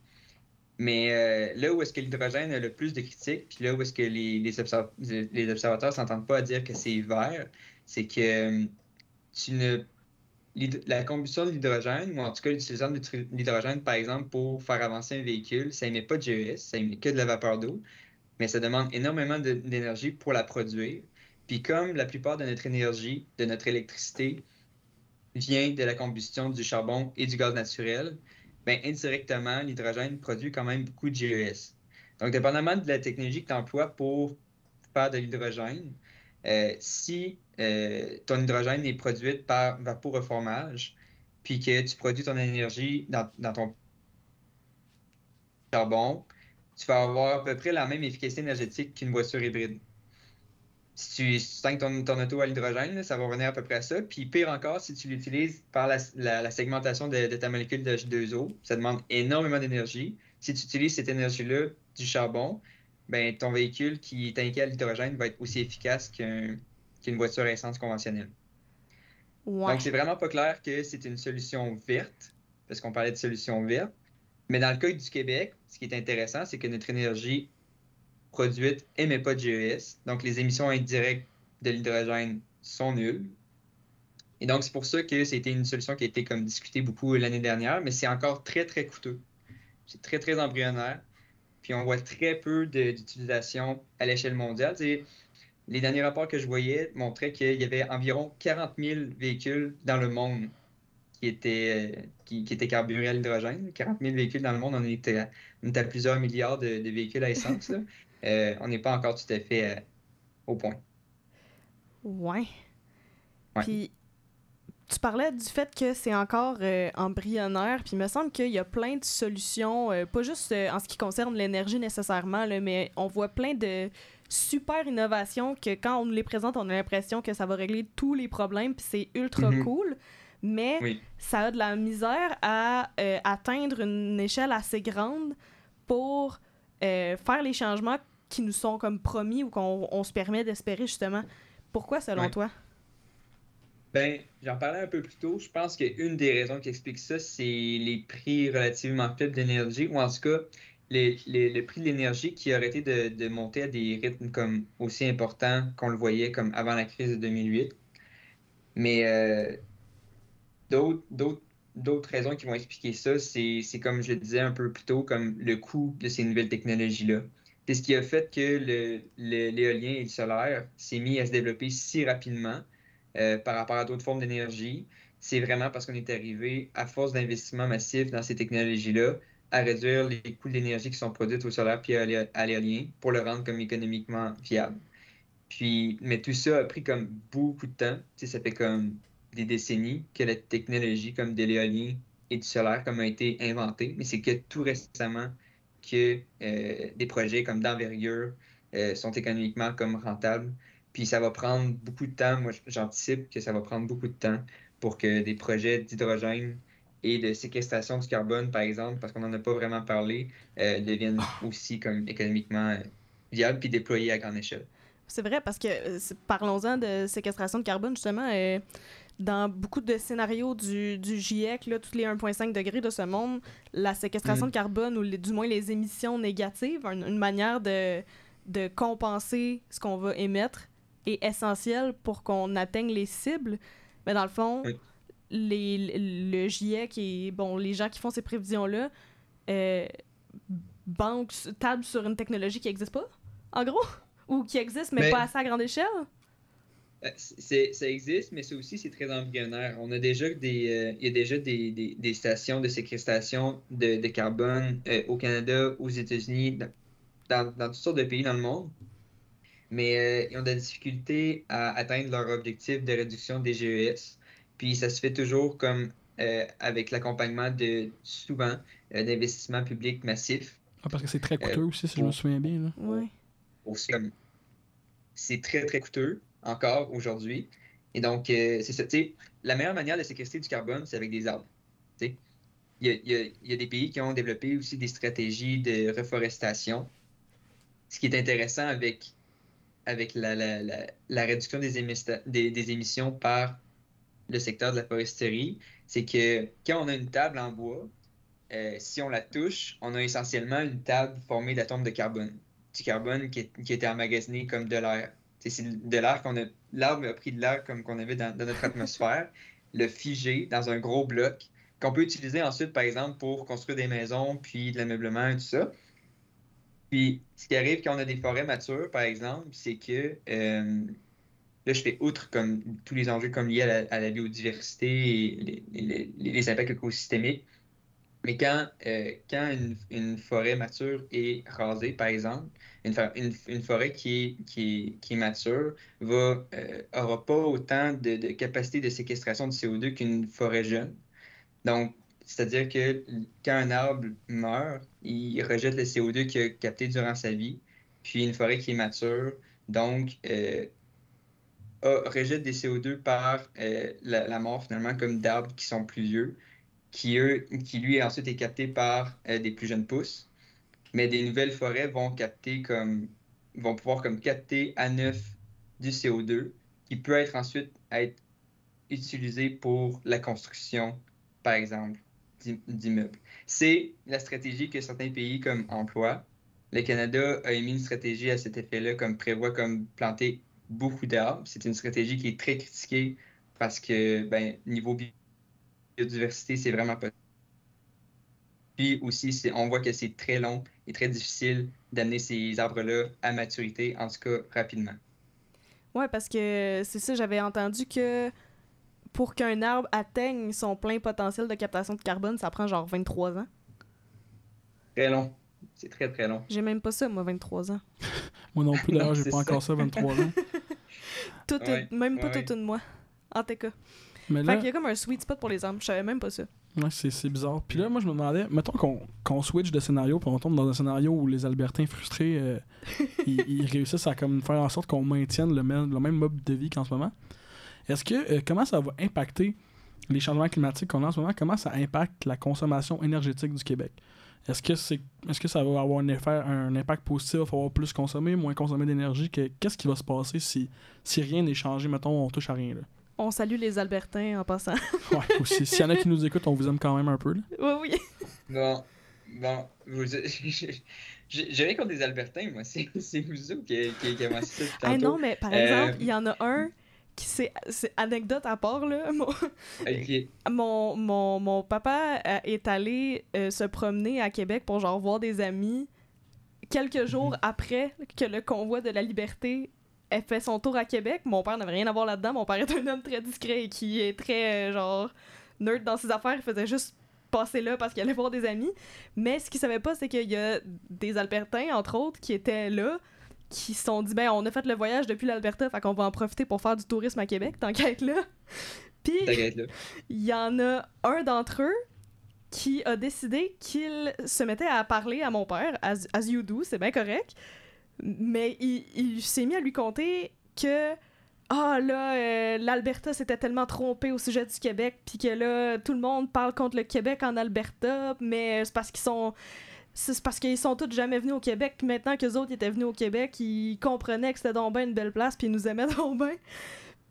Mais euh, là où est-ce que l'hydrogène a le plus de critiques, puis là où est-ce que les, les, observateurs ne s'entendent pas à dire que c'est vert, c'est que euh, tu ne, la combustion de l'hydrogène, ou en tout cas l'utilisation de l'hydrogène, par exemple, pour faire avancer un véhicule, ça émet pas de GES, ça émet que de la vapeur d'eau mais ça demande énormément d'énergie pour la produire. Puis comme la plupart de notre énergie, de notre électricité, vient de la combustion du charbon et du gaz naturel, bien, indirectement, l'hydrogène produit quand même beaucoup de GES. Donc, dépendamment de la technologie que tu emploies pour faire de l'hydrogène, euh, si euh, ton hydrogène est produit par vaporeformage, puis que tu produis ton énergie dans, dans ton charbon, tu vas avoir à peu près la même efficacité énergétique qu'une voiture hybride. Si tu, ton, ton, auto à l'hydrogène, ça va revenir à peu près à ça. Puis pire encore, si tu l'utilises par la, segmentation de, ta molécule de H2O, ça demande énormément d'énergie. Si tu utilises cette énergie-là du charbon, ben, ton véhicule qui est inquiet à l'hydrogène va être aussi efficace qu'une voiture à essence conventionnelle. Donc, c'est vraiment pas clair que c'est une solution verte, parce qu'on parlait de solution verte. Mais dans le cas du Québec, ce qui est intéressant, c'est que notre énergie produite émet pas de GES. Donc, les émissions indirectes de l'hydrogène sont nulles. Et donc, c'est pour ça que c'était une solution qui a été comme discutée beaucoup l'année dernière, mais c'est encore très, très coûteux. C'est très, très embryonnaire. Puis on voit très peu d'utilisation à l'échelle mondiale. les derniers rapports que je voyais montraient qu'il y avait environ 40 000 véhicules dans le monde qui était, qui, qui était carburé à l'hydrogène. 40 000 véhicules dans le monde, on était à, à plusieurs milliards de, véhicules à essence. Euh, on n'est pas encore tout à fait euh, au point. Ouais. Puis, tu parlais du fait que c'est encore euh, embryonnaire, puis il me semble qu'il y a plein de solutions, pas juste en ce qui concerne l'énergie nécessairement, là, mais on voit plein de super innovations que quand on les présente, on a l'impression que ça va régler tous les problèmes, puis c'est ultra mm-hmm. cool mais ça a de la misère à euh, atteindre une échelle assez grande pour euh, faire les changements qui nous sont comme promis ou qu'on se permet d'espérer justement. Pourquoi selon toi? Ben, j'en parlais un peu plus tôt. Je pense qu'une des raisons qui explique ça, c'est les prix relativement faibles d'énergie, ou en tout cas, les, le prix de l'énergie qui a arrêté de, de, monter à des rythmes comme aussi importants qu'on le voyait comme avant la crise de 2008. Mais euh, D'autres raisons qui vont expliquer ça, c'est comme je le disais un peu plus tôt, comme le coût de ces nouvelles technologies-là. C'est ce qui a fait que l'éolien et le solaire s'est mis à se développer si rapidement euh, par rapport à d'autres formes d'énergie. C'est vraiment parce qu'on est arrivé, à force d'investissement massif dans ces technologies-là, à réduire les coûts d'énergie qui sont produits au solaire puis à l'éolien pour le rendre comme économiquement viable. Puis, mais tout ça a pris comme beaucoup de temps. ça fait comme des décennies que la technologie comme de l'éolien et du solaire comme a été inventée, mais c'est que tout récemment que euh, des projets comme d'envergure euh, sont économiquement comme rentables. Puis ça va prendre beaucoup de temps. Moi, j'anticipe que ça va prendre beaucoup de temps pour que des projets d'hydrogène et de séquestration du carbone, par exemple, parce qu'on n'en a pas vraiment parlé, euh, deviennent Ah. aussi comme économiquement euh, viables puis déployés à grande échelle. C'est vrai, parce que parlons-en de séquestration de carbone, justement. euh, dans beaucoup de scénarios du, du GIEC, là, tous les 1,5 degrés de ce monde, la séquestration Mm. de carbone, ou les- du moins les émissions négatives, une, une manière de, de compenser ce qu'on va émettre, est essentielle pour qu'on atteigne les cibles. Mais dans le fond, Oui. les, le GIEC et bon, les gens qui font ces prévisions-là euh, tablent sur une technologie qui n'existe pas, en gros, ou qui existe, mais Mais- pas assez à grande échelle. Euh, c'est, ça existe, mais ça aussi, c'est très embryonnaire. On a déjà des, euh, il y a déjà des, des, des stations de séquestration de, de carbone euh, au Canada, aux États-Unis, dans, dans, dans toutes sortes de pays dans le monde. Mais euh, ils ont de la difficulté à atteindre leur objectif de réduction des GES. Puis ça se fait toujours comme euh, avec l'accompagnement de souvent euh, d'investissements publics massifs. Ah, parce que c'est très coûteux aussi, si je bon. me souviens bien. Là. Ouais. aussi comme c'est très très coûteux encore aujourd'hui. Et donc, euh, c'est ça. la meilleure manière de séquestrer du carbone, c'est avec des arbres. Il y a, il y a- des pays qui ont développé aussi des stratégies de reforestation. Ce qui est intéressant avec, avec la, la- la- la réduction des, émis- des, des émissions par le secteur de la foresterie, c'est que quand on a une table en bois, euh, si on la touche, on a essentiellement une table formée d'atomes de carbone du carbone qui, qui était emmagasiné comme de l'air. C'est de l'air qu'on a. L'arbre a pris de l'air comme qu'on avait dans, notre atmosphère, le figé dans un gros bloc, qu'on peut utiliser ensuite, par exemple, pour construire des maisons, puis de l'ameublement et tout ça. Puis, ce qui arrive quand on a des forêts matures, par exemple, c'est que euh, là, je fais outre comme tous les enjeux comme liés à la, biodiversité et les- les impacts écosystémiques. Mais quand, euh, quand une, une forêt mature est rasée, par exemple, une, une, une forêt qui est, qui qui mature va, euh, pas autant de, de capacité de séquestration de CO2 qu'une forêt jeune. Donc, c'est-à-dire que quand un arbre meurt, il rejette le CO2 qu'il a capté durant sa vie. Puis une forêt qui est mature, donc, euh, rejette des CO2 par la, la mort finalement comme d'arbres qui sont plus vieux, qui, eux, qui lui ensuite est capté par euh, des plus jeunes pousses. Mais des nouvelles forêts vont capter comme vont pouvoir comme capter à neuf du CO2 qui peut être ensuite être utilisé pour la construction, par exemple, d'i- d'immeubles. C'est la stratégie que certains pays comme emploient. Le Canada a émis une stratégie à cet effet-là, comme prévoit comme planter beaucoup d'arbres. C'est une stratégie qui est très critiquée parce que, ben, niveau biodiversité, c'est vraiment pas. Puis aussi, on voit que c'est très long et très difficile d'amener ces arbres-là à maturité, en tout cas rapidement. Ouais, parce que c'est ça, j'avais entendu que pour qu'un arbre atteigne son plein potentiel de captation de carbone, ça prend genre 23 ans. Très long. C'est très, très long. J'ai même pas ça, moi, 23 ans. Moi non plus, d'ailleurs, j'ai pas encore ça, 23 ans. Tout Ouais, est- même pas ouais, tout une mois. En tout cas. Mais Fait qu'il y a comme un sweet spot pour les arbres. Je savais même pas ça. ouais, c'est bizarre. Puis là, moi, je me demandais, mettons qu'on qu'on switch de scénario, puis on tombe dans un scénario où les Albertains frustrés, euh, ils, ils réussissent à comme faire en sorte qu'on maintienne le même, le même mode de vie qu'en ce moment. Est-ce que, euh, comment ça va impacter les changements climatiques qu'on a en ce moment? Comment ça impacte la consommation énergétique du Québec? Est-ce que, c'est, est-ce que ça va avoir un, effet, un impact positif? Il va falloir plus consommer, moins consommer d'énergie? Que- Qu'est-ce qui va se passer si, si rien n'est changé? Mettons, on touche à rien. Là. On salue les Albertains en passant. Ouais, aussi. S'il y en a qui nous écoutent, on vous aime quand même un peu. Là. oui, oui. Bon, bon, vous- rien contre les Albertains, moi. C'est vous qui, qui, qui ça Ah non, mais par Euh, exemple, il y en a un qui c'est c'est anecdote à part là. Mon, Ok. mon, mon, mon papa euh, est allé euh, se promener à Québec pour genre voir des amis quelques jours après que le convoi de la liberté ait fait son tour à Québec. Mon père n'avait rien à voir là-dedans. Mon père est un homme très discret et qui est très euh, genre nerd dans ses affaires. Il faisait juste passer là parce qu'il allait voir des amis. Mais ce qu'il savait pas, c'est qu'il y a des Albertains, entre autres, qui étaient là, qui se sont dit ben on a fait le voyage depuis l'Alberta, fait qu'on va en profiter pour faire du tourisme à Québec, tant qu'à être là. Puis il y en a un d'entre eux qui a décidé qu'il se mettait à parler à mon père, as, as you do, c'est bien correct, mais il, s'est mis à lui conter que ah là, euh, l'Alberta s'était tellement trompé au sujet du Québec, puis que là, tout le monde parle contre le Québec en Alberta, mais c'est parce qu'ils sont. C'est parce qu'ils sont tous jamais venus au Québec, maintenant que les autres étaient venus au Québec, ils comprenaient que c'était donc bien une belle place, puis ils nous aimaient donc bien.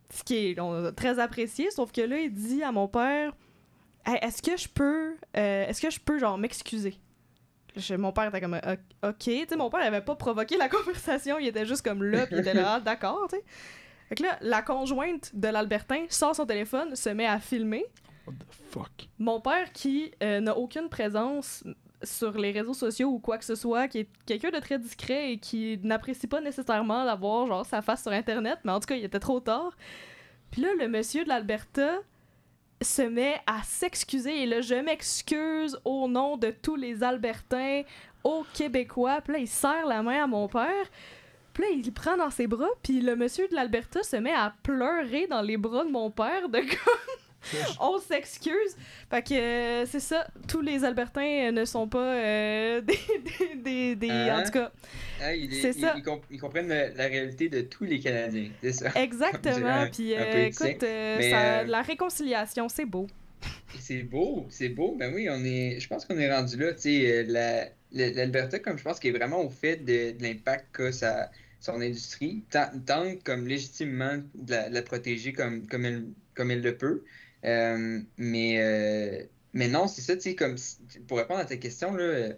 Ce qui est très apprécié, sauf que là, il dit à mon père Hey, Est-ce que je peux. euh, Est-ce que je peux, genre, m'excuser Je- Mon père était comme euh, Ok, tu sais, mon père avait pas provoqué la conversation, il était juste comme là, puis il était là, Ah, d'accord, tu sais. Fait que là, la conjointe de l'Albertin sort son téléphone, se met à filmer. What the fuck? Mon père, qui euh, n'a aucune présence sur les réseaux sociaux ou quoi que ce soit, qui est quelqu'un de très discret et qui n'apprécie pas nécessairement d'avoir genre sa face sur Internet, mais en tout cas, il était trop tard. Puis là, le monsieur de l'Alberta se met à s'excuser et là, je m'excuse au nom de tous les Albertains, aux Québécois. Puis là, il serre la main à mon père. Puis là, il prend dans ses bras, puis le monsieur de l'Alberta se met à pleurer dans les bras de mon père, de comme on s'excuse. Fait que euh, c'est ça, tous les Albertains euh, ne sont pas euh, des, des, des, des- Hein? En tout cas, Ah, il est- C'est il- ça. Ils, comp- ils comprennent la, réalité de tous les Canadiens, c'est ça? exactement. Puis euh, écoute, ça- la réconciliation, c'est beau. C'est beau, c'est beau. Ben oui, on est. Je pense qu'on est rendu là. Tu sais, la- la- l'Alberta, comme je pense, qui est vraiment au fait de, de l'impact qu'a sa, son industrie, tant- tente comme légitimement de la, de la protéger comme, comme, elle, comme elle le peut. Euh, mais, euh, mais non, c'est ça, tu sais, comme pour répondre à ta question, là, euh,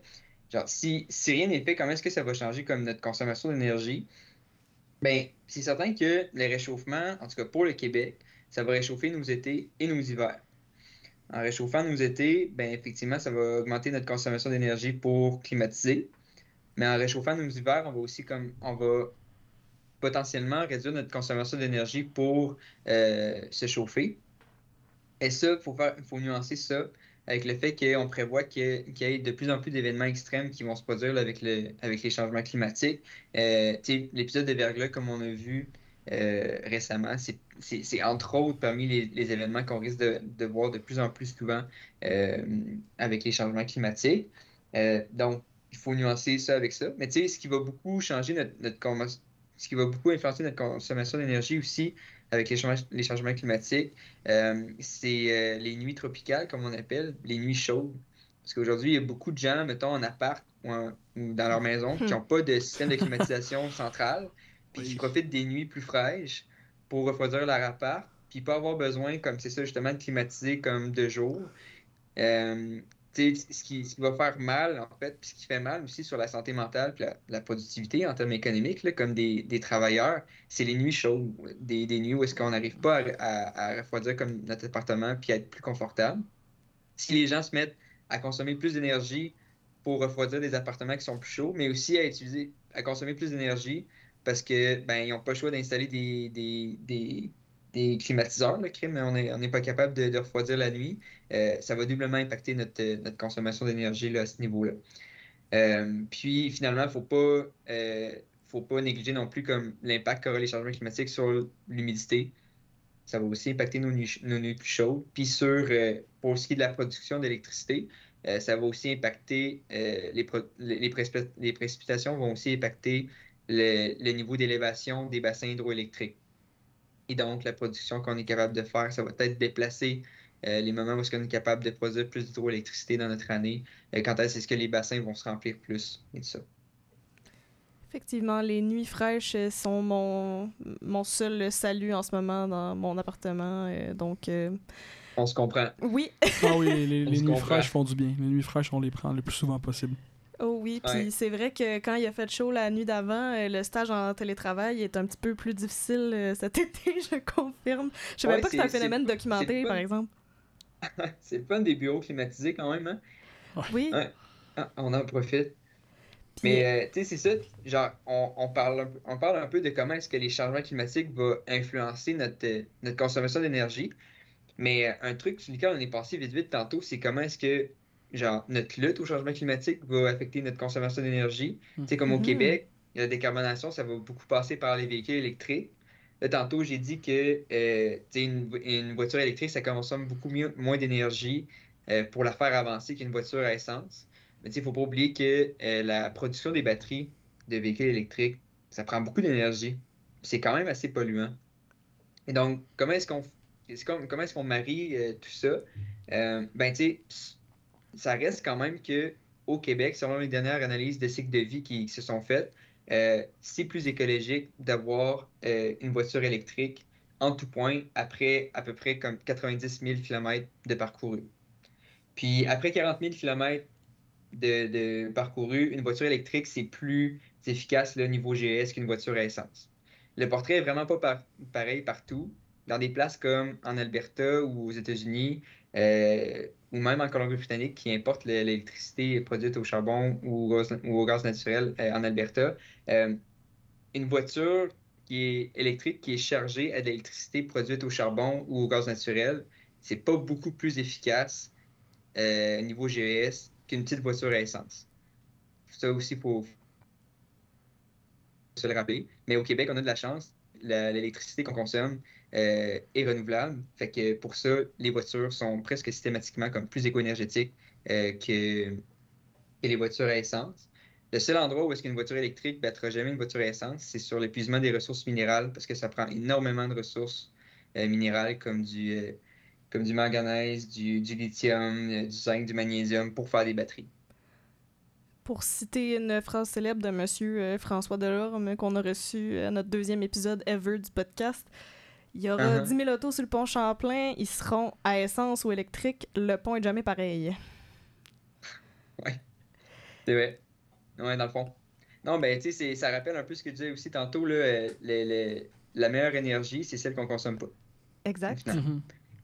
genre, si, si rien n'est fait, comment est-ce que ça va changer comme notre consommation d'énergie? Ben, c'est certain que le réchauffement, en tout cas pour le Québec, ça va réchauffer nos étés et nos hivers. En réchauffant nos étés, ben effectivement, ça va augmenter notre consommation d'énergie pour climatiser. Mais en réchauffant nos hivers, on va aussi comme on va potentiellement réduire notre consommation d'énergie pour se chauffer. Et ça, il faut nuancer ça avec le fait qu'on prévoit qu'il y ait de plus en plus d'événements extrêmes qui vont se produire avec, le, avec les changements climatiques. Euh, l'épisode de verglas, comme on a vu euh, récemment, c'est entre autres parmi les, événements qu'on risque de, voir de plus en plus souvent euh, avec les changements climatiques. Donc, il faut nuancer ça avec ça. Mais ce qui va beaucoup changer notre, notre ce qui va beaucoup influencer notre consommation d'énergie aussi avec les changements, les changements climatiques, euh, c'est euh, les nuits tropicales, comme on appelle, les nuits chaudes. Parce qu'aujourd'hui, il y a beaucoup de gens, mettons, en appart ou, en- ou dans leur maison, qui n'ont pas de système de climatisation centrale, puis qui profitent des nuits plus fraîches pour refroidir leur appart, puis pas avoir besoin, comme c'est ça, justement, de climatiser comme de jour. Euh, ce qui, va faire mal, en fait, puis ce qui fait mal aussi sur la santé mentale puis la, productivité en termes économiques, là, comme des, des travailleurs, c'est les nuits chaudes, des, des nuits où est-ce qu'on n'arrive pas à, refroidir comme notre appartement puis à être plus confortable. Si les gens se mettent à consommer plus d'énergie pour refroidir des appartements qui sont plus chauds, mais aussi à utiliser, à consommer plus d'énergie parce que ben ils n'ont pas le choix d'installer des, des, des climatiseurs, le crime, on n'est pas capable de, refroidir la nuit. Euh, ça va doublement impacter notre, notre consommation d'énergie à ce niveau-là. Euh, puis finalement, il ne faut pas, euh, faut pas négliger non plus comme l'impact qu'aura les changements climatiques sur l'humidité. Ça va aussi impacter nos nuits, plus chaudes. Puis sur, euh, pour ce qui est de la production d'électricité, euh, ça va aussi impacter, euh, les, les, les précipi- les précipitations vont aussi impacter le niveau d'élévation des bassins hydroélectriques. Et donc, la production qu'on est capable de faire, ça va peut-être déplacer euh, les moments où est-ce qu'on est capable de produire plus d'hydroélectricité dans notre année, euh, quand est-ce que les bassins vont se remplir plus et tout ça. Effectivement, les nuits fraîches sont mon, mon seul salut en ce moment dans mon appartement. euh, donc, euh, On se comprend. oui, Ah oui, les, nuits comprend. fraîches font du bien. Les nuits fraîches, on les prend le plus souvent possible. Oh oui. Puis c'est vrai que quand il a fait chaud la nuit d'avant, euh, le stage en télétravail est un petit peu plus difficile euh, cet été, je confirme. Je savais Ouais, pas que c'était un phénomène documenté, par exemple. C'est le fun des bureaux climatisés quand même, hein? Oui. Ouais. Ah, on en profite. Mais euh, tu sais, c'est ça, genre, on, on parle un peu, on parle un peu de comment est-ce que les changements climatiques vont influencer notre, euh, notre consommation d'énergie. Mais euh, un truc sur lequel on est passé vite vite tantôt, c'est comment est-ce que genre, notre lutte au changement climatique va affecter notre consommation d'énergie. Tu sais, comme au Mhm. Québec, la décarbonation, ça va beaucoup passer par les véhicules électriques. Là, tantôt, j'ai dit que euh, une, une voiture électrique, ça consomme beaucoup mieux- moins d'énergie euh, pour la faire avancer qu'une voiture à essence. Mais tu sais, il ne faut pas oublier que euh, la production des batteries de véhicules électriques, ça prend beaucoup d'énergie. C'est quand même assez polluant. Et donc, comment est-ce qu'on comment est-ce qu'on marie euh, tout ça? Ben, tu sais, ça reste quand même que au Québec, selon les dernières analyses de cycle de vie qui, se sont faites, euh, c'est plus écologique d'avoir une voiture électrique en tout point après à peu près comme 90 000 km de parcouru. Puis après 40 000 km de, parcouru, une voiture électrique, c'est plus efficace au niveau GS qu'une voiture à essence. Le portrait est vraiment pas pareil partout. Dans des places comme en Alberta ou aux États-Unis, euh, ou même en Colombie-Britannique, qui importe l'électricité produite au charbon ou au, gaz naturel euh, en Alberta, euh, une voiture qui est électrique, qui est chargée à de l'électricité produite au charbon ou au gaz naturel, c'est pas beaucoup plus efficace au niveau GES qu'une petite voiture à essence. Ça aussi, faut se le rappeler. Mais au Québec, on a de la chance. L'électricité qu'on consomme euh, est renouvelable. Fait que pour ça, les voitures sont presque systématiquement comme plus éco-énergétiques euh, que, les voitures à essence. Le seul endroit où est-ce qu'une voiture électrique ne battra jamais une voiture à essence, c'est sur l'épuisement des ressources minérales parce que ça prend énormément de ressources euh, minérales comme du, comme du manganèse, du, lithium, du zinc, du magnésium pour faire des batteries. Pour citer une phrase célèbre de M. Euh, François Delorme qu'on a reçu à notre deuxième épisode ever du podcast, il y aura 10 uh-huh. 000 autos sur le pont Champlain, ils seront à essence ou électrique, le pont est jamais pareil. Ouais, c'est vrai. Ouais, dans le fond. Non, ben, tu sais, ça rappelle un peu ce que tu disais aussi tantôt, là, euh, la meilleure énergie, c'est celle qu'on consomme pas. Exact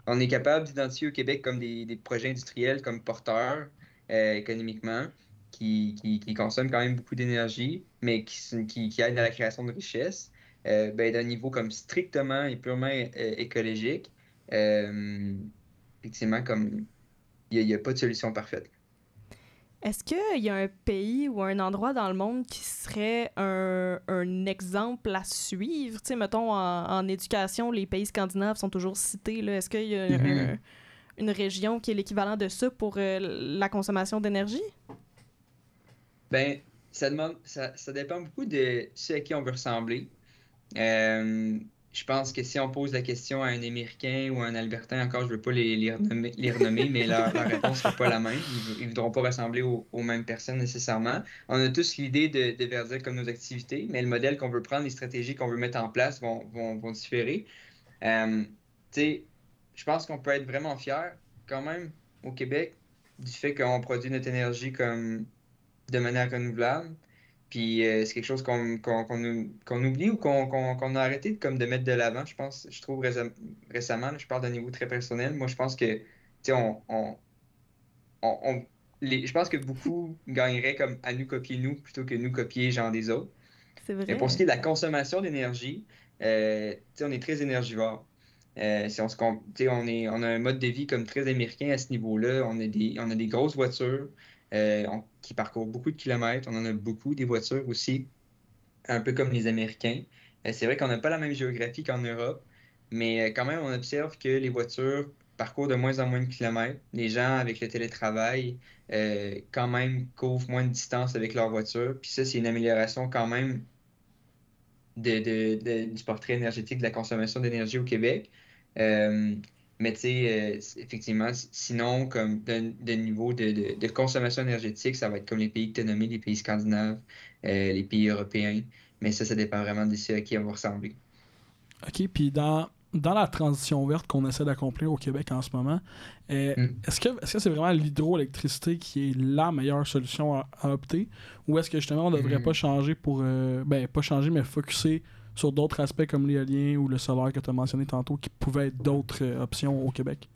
on est capable d'identifier au Québec comme des, projets industriels comme porteurs euh, économiquement, qui, consomment quand même beaucoup d'énergie, mais qui, qui, aident à la création de richesses, euh, ben, d'un niveau comme strictement et purement euh, écologique. effectivement, comme il n'y a, pas de solution parfaite. Est-ce qu'il y a un pays ou un endroit dans le monde qui serait un, exemple à suivre? Tu sais, mettons, en, éducation, les pays scandinaves sont toujours cités. Est-ce qu'il y a mm-hmm. une région qui est l'équivalent de ça pour euh, la consommation d'énergie? Ben, ça, demande, ça, dépend beaucoup de ce à qui on veut ressembler. Euh, je pense que si on pose la question à un Américain ou à un Albertain, encore, je ne veux pas les, les, renommer, mais leur, réponse ne sera pas la même. Ils ne voudront pas ressembler aux, mêmes personnes nécessairement. On a tous l'idée de, de comme nos activités, mais le modèle qu'on veut prendre, les stratégies qu'on veut mettre en place vont, vont, vont différer. Euh, je pense qu'on peut être vraiment fier quand même au Québec du fait qu'on produit notre énergie comme de manière renouvelable. Puis euh, c'est quelque chose qu'on oublie ou qu'on a arrêté de, comme de mettre de l'avant, je pense, je trouve récemment, je parle d'un niveau très personnel. Moi, je pense que, tu sais, on, on, je pense que beaucoup gagneraient comme à nous copier nous plutôt que nous copier genre des autres. C'est vrai. Mais pour ce qui est de la consommation d'énergie, euh, on est très énergivore. Euh, si on, se, on, est, on a un mode de vie comme très américain à ce niveau-là. On, a des, on a des grosses voitures. Euh, qui parcourent beaucoup de kilomètres. On en a beaucoup, des voitures aussi, un peu comme les Américains. Euh, c'est vrai qu'on n'a pas la même géographie qu'en Europe, mais euh, quand même, on observe que les voitures parcourent de moins en moins de kilomètres. Les gens, avec le télétravail, quand même couvrent moins de distance avec leur voiture. Puis ça, c'est une amélioration quand même du portrait énergétique de la consommation d'énergie au Québec. Mais tu sais, euh, effectivement, sinon, comme de, niveau de, consommation énergétique, ça va être comme les pays que tu as nommés, les pays scandinaves, euh, les pays européens. Mais ça, ça dépend vraiment de à qui on va ressembler. OK, puis dans, dans la transition verte qu'on essaie d'accomplir au Québec en ce moment, euh, mm. est-ce que est-ce que c'est vraiment l'hydroélectricité qui est la meilleure solution à, opter? Ou est-ce que justement on ne devrait mm. pas changer pour. ben, pas changer, mais focuser sur d'autres aspects comme l'éolien ou le solaire que tu as mentionné tantôt qui pouvaient être d'autres euh, options au Québec?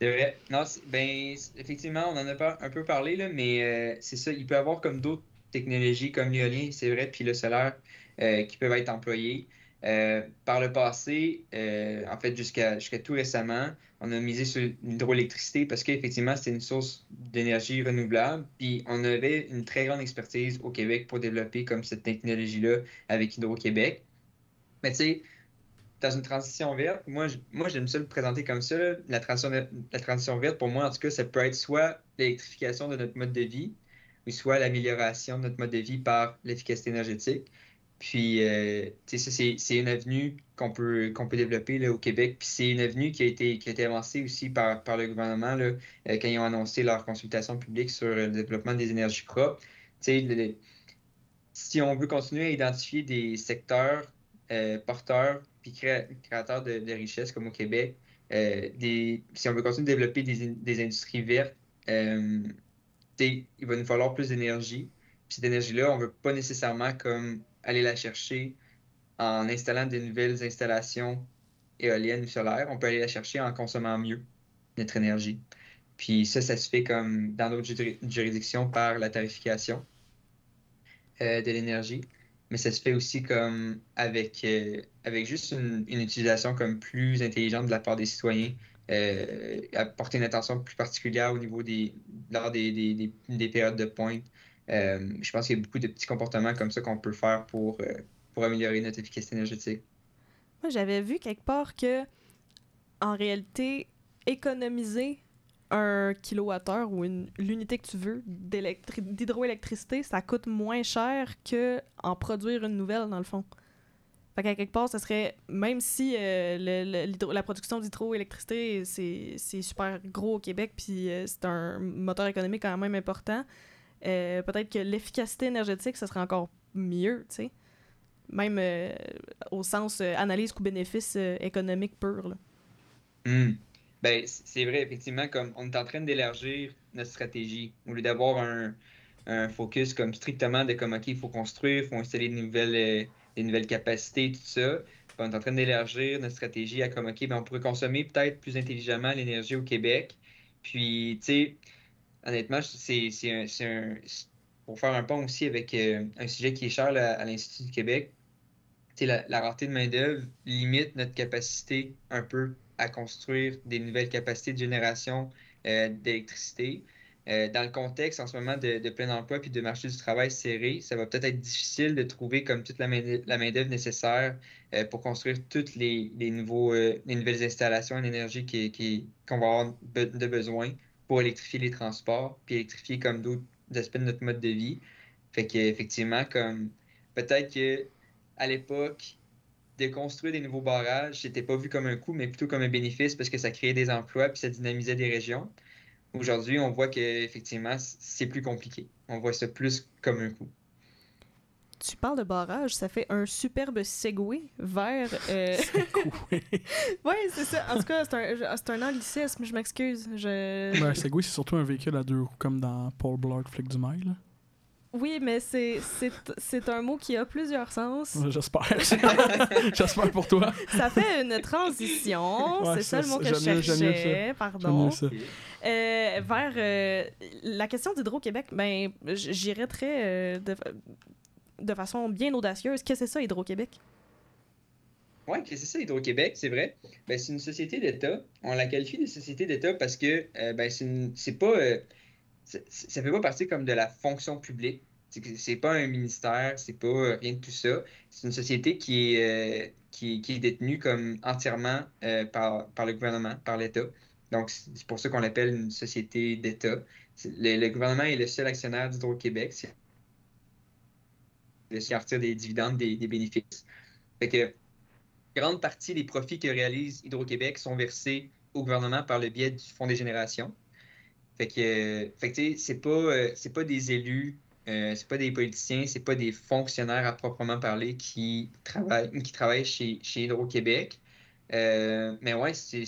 C'est vrai. Non, ben, effectivement, on en a pas un peu parlé, là, mais euh, c'est ça. Il peut y avoir comme d'autres technologies comme l'éolien, c'est vrai, puis le solaire euh, qui peuvent être employés. Euh, par le passé, euh, en fait, jusqu'à tout récemment, on a misé sur l'hydroélectricité parce qu'effectivement, c'était une source d'énergie renouvelable. Puis on avait une très grande expertise au Québec pour développer comme cette technologie-là avec Hydro-Québec. Mais tu sais, dans une transition verte, moi, moi j'aime ça le présenter comme ça. La, transition, la transition verte, pour moi, en tout cas, ça peut être soit l'électrification de notre mode de vie, ou soit l'amélioration de notre mode de vie par l'efficacité énergétique. Puis, euh, c'est une avenue qu'on peut, peut développer là, au Québec. Puis, c'est une avenue qui a été, qui a été avancée aussi par, par le gouvernement là, euh, quand ils ont annoncé leur consultation publique sur le développement des énergies propres. Si on veut continuer à identifier des secteurs euh, porteurs puis créateurs de, richesses comme au Québec, des, si on veut continuer de développer des, des industries vertes, il va nous falloir plus d'énergie. Puis cette énergie-là, on ne veut pas nécessairement comme aller la chercher en installant de nouvelles installations éoliennes ou solaires. On peut aller la chercher en consommant mieux notre énergie. Puis ça, ça se fait comme dans d'autres juridictions par la tarification euh, de l'énergie. Mais ça se fait aussi comme avec, euh, avec juste une, utilisation comme plus intelligente de la part des citoyens, euh, apporter une attention plus particulière au niveau des lors des, des, des périodes de pointe, euh, je pense qu'il y a beaucoup de petits comportements comme ça qu'on peut faire pour, euh, pour améliorer notre efficacité énergétique. Moi, j'avais vu quelque part que, en réalité, économiser un kilowattheure ou l'unité que tu veux d'hydroélectricité, ça coûte moins cher que en produire une nouvelle, dans le fond. Fait qu'à quelque part, ça serait, même si euh, la production d'hydroélectricité, c'est super gros au Québec, puis c'est un moteur économique quand même important, euh, peut-être que l'efficacité énergétique, ce serait encore mieux, tu sais. Même euh, au sens euh, analyse coût-bénéfice économique pur. Hmm. Ben, c'est vrai, effectivement, comme on est en train d'élargir notre stratégie. Au lieu d'avoir un, focus comme strictement de comme, OK, il faut construire, il faut installer de nouvelles, des nouvelles capacités, tout ça. On est en train d'élargir notre stratégie à comme, OK, ben, on pourrait consommer peut-être plus intelligemment l'énergie au Québec. Puis, tu sais, honnêtement, c'est un, Pour faire un pont aussi avec euh, un sujet qui est cher à l'Institut du Québec, la, la rareté de main-d'œuvre limite notre capacité un peu à construire des nouvelles capacités de génération euh, d'électricité. Euh, dans le contexte en ce moment de, plein emploi puis de marché du travail serré, ça va peut-être être difficile de trouver comme toute la main-d'œuvre nécessaire pour construire toutes les, nouveaux, les nouvelles installations en énergie qu'on qui, va avoir de besoin pour électrifier les transports, puis électrifier comme d'autres aspects de notre mode de vie. Fait qu'effectivement, comme peut-être que à l'époque, de construire des nouveaux barrages, c'était pas vu comme un coût, mais plutôt comme un bénéfice parce que ça créait des emplois puis ça dynamisait des régions. Aujourd'hui, on voit qu'effectivement, c'est plus compliqué. On voit ça plus comme un coût tu parles de barrage, ça fait un superbe segway vers. Euh... Oui, c'est ça. En tout cas, c'est un, c'est un anglicisme, je m'excuse. Je... Ben, un segway, c'est surtout un véhicule à deux roues, comme dans Paul Blart, Flick du Mail. Oui, mais c'est, c'est, c'est un mot qui a plusieurs sens. J'espère. J'espère pour toi. Ça fait une transition. c'est ça, le mot que je cherchais. Pardon. Euh, vers euh, la question d'Hydro-Québec, ben, j'irais très euh, de, de façon bien audacieuse. Qu'est-ce que c'est ça, Hydro-Québec? Oui, qu'est-ce que c'est ça, Hydro-Québec? C'est vrai. Ben, c'est une société d'État. On la qualifie de société d'État parce que euh, ben, c'est pas. Euh, ça fait pas partie comme de la fonction publique. C'est pas un ministère, c'est pas euh, rien de tout ça. C'est une société qui est, qui, est détenue comme entièrement par, par le gouvernement, par l'État. Donc, c'est pour ça qu'on l'appelle une société d'État. Le, gouvernement est le seul actionnaire d'Hydro-Québec. De sortir des dividendes, des, bénéfices. Fait que grande partie des profits que réalise Hydro-Québec sont versés au gouvernement par le biais du Fonds des générations. Fait que, fait c'est pas, euh, c'est pas des élus, euh, c'est pas des politiciens, c'est pas des fonctionnaires à proprement parler qui travaillent, qui travaillent chez, chez Hydro-Québec. Euh, mais ouais, c'est,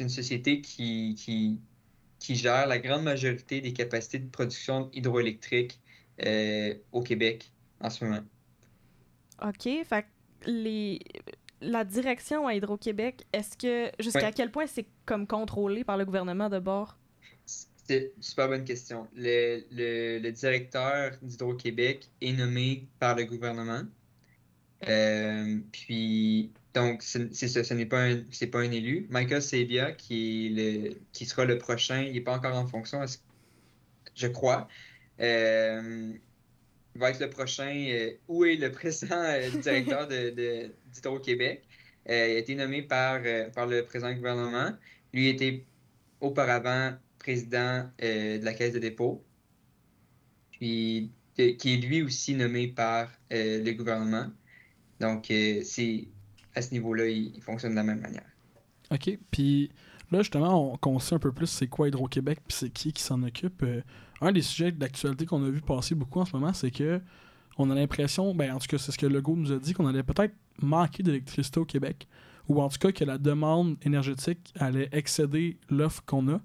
une société qui, qui, qui, gère la grande majorité des capacités de production hydroélectrique au Québec en ce moment. OK. Fait les... la direction à Hydro-Québec, est-ce que jusqu'à quel point c'est comme contrôlé par le gouvernement de bord? C'est une super bonne question. Le, le, directeur d'Hydro-Québec est nommé par le gouvernement. Euh, puis, donc, c'est ça, ce n'est pas, un, pas un élu. Michael Sabia, qui, est le, qui sera le prochain, il n'est pas encore en fonction, je crois. Euh, va être le prochain, euh, où est le présent euh, directeur de, d'Hydro-Québec. Euh, il a été nommé par, par le président du gouvernement. Lui était auparavant président de la Caisse de dépôt, puis qui est lui aussi nommé par le gouvernement. Donc, euh, c'est à ce niveau-là, il, fonctionne de la même manière. OK. Puis là, justement, on, sait un peu plus c'est quoi Hydro-Québec puis c'est qui qui s'en occupe. Un des sujets d'actualité qu'on a vu passer beaucoup en ce moment, c'est que on a l'impression, ben en tout cas, c'est ce que Legault nous a dit, qu'on allait peut-être manquer d'électricité au Québec, ou en tout cas que la demande énergétique allait excéder l'offre qu'on a.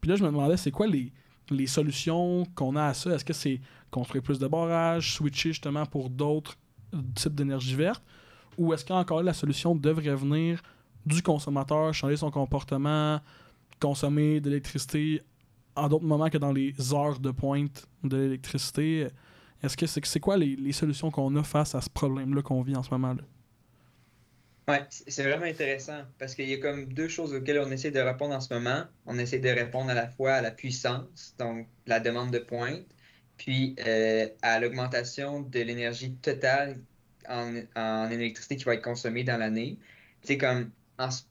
Puis là, je me demandais, c'est quoi les, les solutions qu'on a à ça? Est-ce que c'est construire plus de barrages, switcher justement pour d'autres types d'énergie verte? Ou est-ce qu'encore la solution devrait venir du consommateur, changer son comportement, consommer de l'électricité en d'autres moments que dans les heures de pointe de l'électricité? Est-ce que c'est quoi les, solutions qu'on a face à ce problème-là qu'on vit en ce moment-là? Ouais, c'est vraiment intéressant parce qu'il y a comme deux choses auxquelles on essaie de répondre en ce moment. On essaie de répondre à la fois à la puissance, donc la demande de pointe, puis euh, à l'augmentation de l'énergie totale en, électricité qui va être consommée dans l'année. C'est comme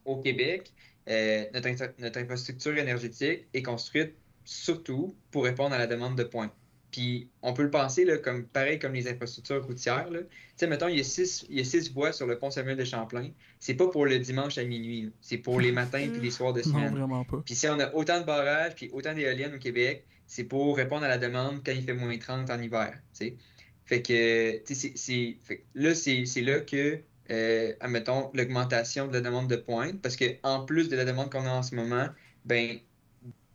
au Québec, euh, notre infrastructure énergétique est construite surtout pour répondre à la demande de pointe. Puis on peut le penser là, comme pareil comme les infrastructures routières. Tu sais, mettons, il y, a six, il y a six voies sur le pont Samuel de Champlain. C'est pas pour le dimanche à minuit. C'est pour les matins puis les soirs de semaine. Non, vraiment pas. Puis si on a autant de barrages puis autant d'éoliennes au Québec, c'est pour répondre à la demande quand il fait moins 30 en hiver. Fait que, c'est, là, c'est, là que, euh, admettons, l'augmentation de la demande de pointe, parce que en plus de la demande qu'on a en ce moment, ben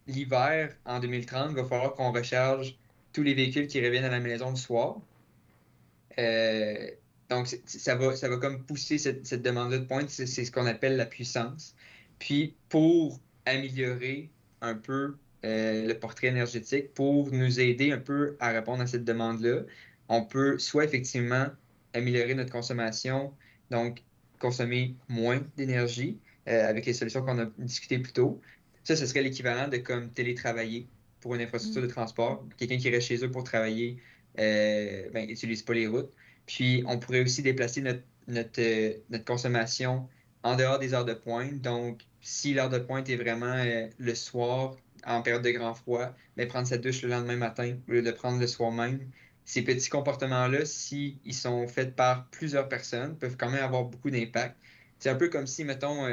l'hiver en 2030, il va falloir qu'on recharge tous les véhicules qui reviennent à la maison le soir. Euh, donc, ça va, comme pousser cette, cette demande de pointe, c'est ce qu'on appelle la puissance. Puis, pour améliorer un peu euh, le portrait énergétique, pour nous aider un peu à répondre à cette demande-là, on peut soit effectivement améliorer notre consommation, donc consommer moins d'énergie euh, avec les solutions qu'on a discutées plus tôt. Ça, ce serait l'équivalent de comme télétravailler pour une infrastructure de mm. transport. Quelqu'un qui reste chez eux pour travailler euh, ben, n'utilise pas les routes. Puis, on pourrait aussi déplacer notre, notre, euh, notre, consommation en dehors des heures de pointe. Donc, si l'heure de pointe est vraiment euh, le soir, en période de grand froid, mais ben, prendre sa douche le lendemain matin au lieu de prendre le soir même. Ces petits comportements-là, s'ils sont faits par plusieurs personnes, peuvent quand même avoir beaucoup d'impact. C'est un peu comme si, mettons,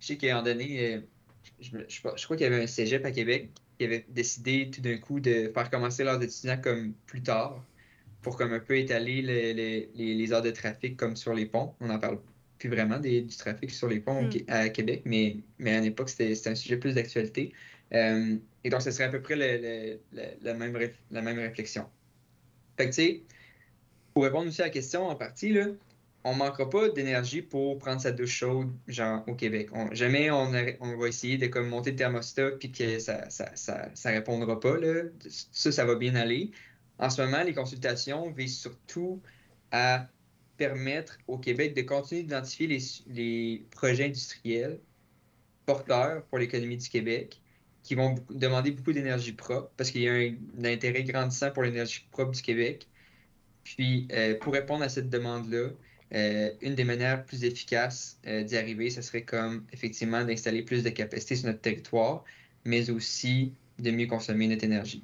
je sais qu'à un donné, je, je, crois qu'il y avait un cégep à Québec qui avait décidé tout d'un coup de faire commencer leurs étudiants comme plus tard pour comme un peu étaler les, heures de trafic comme sur les ponts. On n'en parle plus vraiment du trafic sur les ponts hmm. à Québec, mais, mais à l'époque, c'était un sujet plus d'actualité. Euh, et donc, ce serait à peu près la, même, la même réflexion. Fait que, tu sais, pour répondre aussi à la question en partie, là, on manquera pas d'énergie pour prendre sa douche chaude, au Québec. jamais on, va essayer de comme monter le thermostat puis que ça, ça, ça, répondra pas. Là. Ça, ça va bien aller. En ce moment, les consultations visent surtout à permettre au Québec de continuer d'identifier les, les, projets industriels porteurs pour l'économie du Québec qui vont demander beaucoup d'énergie propre parce qu'il y a un, intérêt grandissant pour l'énergie propre du Québec. Puis, euh, pour répondre à cette demande-là, euh, une des manières plus efficaces euh, d'y arriver, ce serait comme effectivement d'installer plus de capacité sur notre territoire, mais aussi de mieux consommer notre énergie.